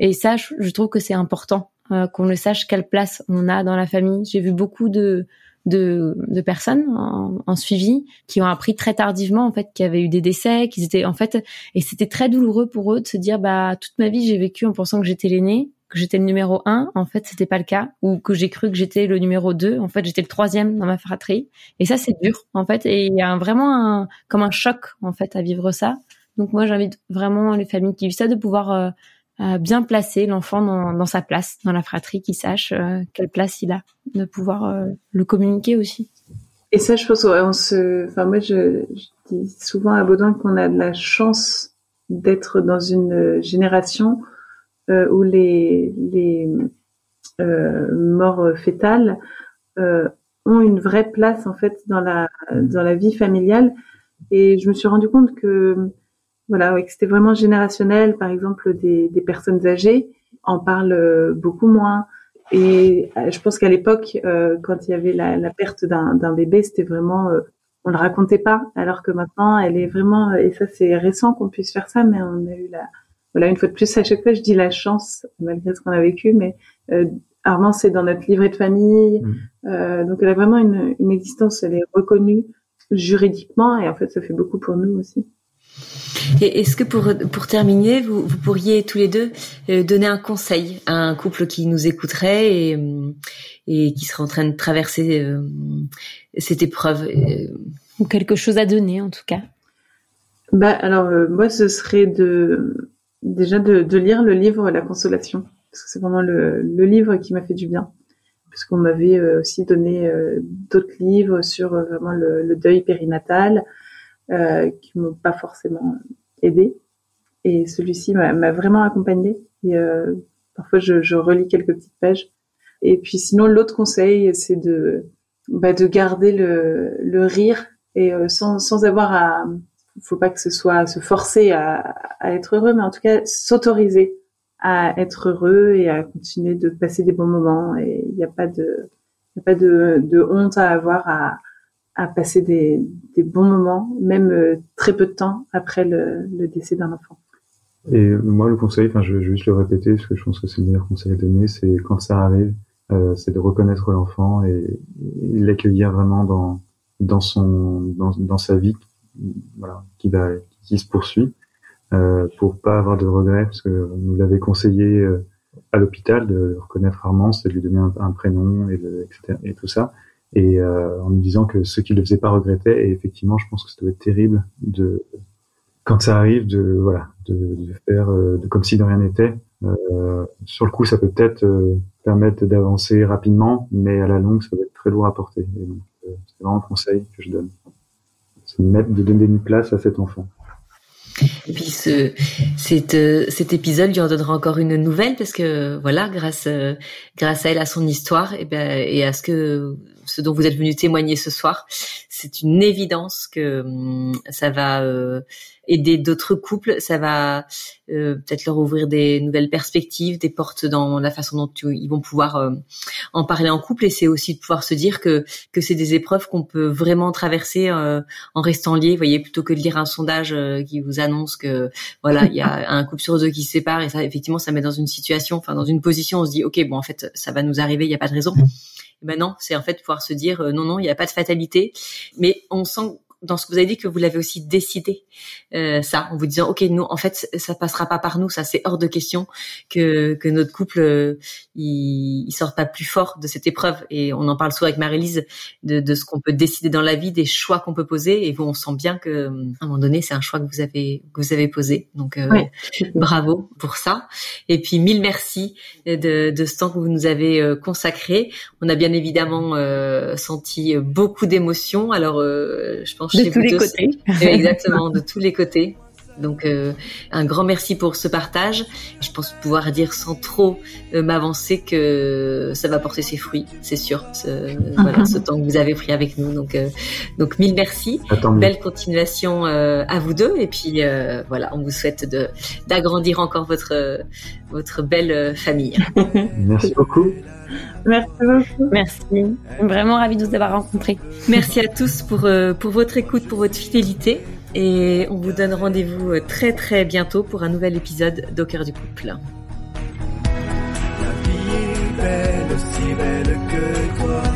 et ça, je, je trouve que c'est important qu'on le sache quelle place on a dans la famille. J'ai vu beaucoup de de, de personnes en, en, suivi qui ont appris très tardivement en fait qu'il y avait eu des décès, qu'ils étaient en fait et c'était très douloureux pour eux de se dire bah toute ma vie j'ai vécu en pensant que j'étais l'aîné, que j'étais le numéro un, en fait c'était pas le cas. Ou que j'ai cru que j'étais le numéro deux, en fait j'étais le troisième dans ma fratrie. Et ça c'est dur en fait. Et il y a vraiment un, comme un choc en fait à vivre ça. Donc moi j'invite vraiment les familles qui vivent ça de pouvoir euh, bien placer l'enfant dans, sa place, dans la fratrie, qui sache euh, quelle place il a, de pouvoir euh, le communiquer aussi. Et ça, je pense, on se, enfin moi, je, dis souvent à Baudin qu'on a de la chance d'être dans une génération euh, où les, les morts fétales ont une vraie place en fait dans la dans la vie familiale. Et je me suis rendu compte que voilà, que c'était vraiment générationnel. Par exemple, des, des personnes âgées en parlent euh, beaucoup moins. Et euh, je pense qu'à l'époque, euh, quand il y avait la, la perte d'un bébé, c'était vraiment, on le racontait pas. Alors que maintenant, elle est vraiment, et ça c'est récent qu'on puisse faire ça, mais on a eu la, voilà, une fois de plus à chaque fois, je dis la chance malgré ce qu'on a vécu, mais euh, Armand c'est dans notre livret de famille, mmh. donc elle a vraiment une, une existence, elle est reconnue juridiquement et en fait ça fait beaucoup pour nous aussi. Et est-ce que pour, pour terminer, vous, vous pourriez tous les deux euh, donner un conseil à un couple qui nous écouterait et, euh, et qui serait en train de traverser euh, cette épreuve Ou quelque chose à donner en tout cas bah, Alors moi, ce serait de déjà de, de, lire le livre La Consolation, parce que c'est vraiment le, le, livre qui m'a fait du bien. Puisqu'on m'avait aussi donné d'autres livres sur vraiment le, le deuil périnatal, euh, qui m'ont pas forcément aidé. Et celui-ci m'a vraiment accompagné. Et euh, parfois, je, je, relis quelques petites pages. Et puis sinon, l'autre conseil, c'est de bah, de garder le, le rire et sans, sans avoir à faut pas que ce soit se forcer à, à être heureux mais en tout cas s'autoriser à être heureux et à continuer de passer des bons moments et il n'y a pas de il a pas de, de honte à avoir à, à passer des, des bons moments même très peu de temps après le, le décès d'un enfant et moi, le conseil, enfin, je, vais juste le répéter parce que je pense que c'est le meilleur conseil à donner, c'est quand ça arrive, euh, c'est de reconnaître l'enfant et, l'accueillir vraiment dans dans son dans, dans sa vie, voilà, qui va qui se poursuit, euh, pour pas avoir de regrets, parce que nous l'avait conseillé euh, à l'hôpital de reconnaître Armand, c'est de lui donner un, prénom et, le, etc., et tout ça, et euh, en nous disant que ce qui le faisait pas regretter, et effectivement, je pense que ça doit être terrible de quand ça arrive de voilà de, de faire euh, de, comme si de rien n'était. Euh, sur le coup, ça peut peut-être euh, permettre d'avancer rapidement, mais à la longue, ça va être très lourd à porter. c'est vraiment un conseil que je donne. C'est de, donner une place à cet enfant. Et puis ce, cet, cet épisode lui en donnera encore une nouvelle parce que voilà, grâce grâce à elle, à son histoire, et, ben, et à ce que ce dont vous êtes venu témoigner ce soir, c'est une évidence que hum, ça va euh, aider d'autres couples, ça va euh, peut-être leur ouvrir des nouvelles perspectives, des portes dans la façon dont ils vont pouvoir euh, en parler en couple. Et c'est aussi de pouvoir se dire que que c'est des épreuves qu'on peut vraiment traverser en restant liés. Vous voyez, plutôt que de lire un sondage qui vous annonce que voilà, il y a un couple sur deux qui se sépare et ça, effectivement, ça met dans une situation, enfin dans une position, on se dit ok, bon en fait, ça va nous arriver, il n'y a pas de raison. Ben non, c'est en fait pouvoir se dire euh, non, non, il n'y a pas de fatalité, mais on sent dans ce que vous avez dit que vous l'avez aussi décidé euh, ça en vous disant ok nous en fait ça passera pas par nous ça c'est hors de question que que notre couple euh, il, il sorte pas plus fort de cette épreuve. Et on en parle souvent avec Marie-Lise de, de ce qu'on peut décider dans la vie des choix qu'on peut poser. Et vous on sent bien que à un moment donné c'est un choix que vous avez que vous avez posé. Donc euh, bravo pour ça et puis mille merci de, de ce temps que vous nous avez euh, consacré on a bien évidemment euh, senti beaucoup d'émotions alors je pense de tous les côtés. Exactement, de tous les côtés. Donc euh, un grand merci pour ce partage. Je pense pouvoir dire sans trop euh, m'avancer que ça va porter ses fruits, c'est sûr. Ce, voilà, ce temps que vous avez pris avec nous. Donc euh, donc mille merci. Belle continuation à vous deux et puis voilà, on vous souhaite de d'agrandir encore votre votre belle famille. merci beaucoup. Merci beaucoup. Merci. Vraiment ravi de vous avoir rencontré. Merci à tous pour, euh, pour votre écoute, pour votre fidélité. Et on vous donne rendez-vous euh, très très bientôt pour un nouvel épisode d'Au cœur du couple. La vie est belle, aussi belle que toi.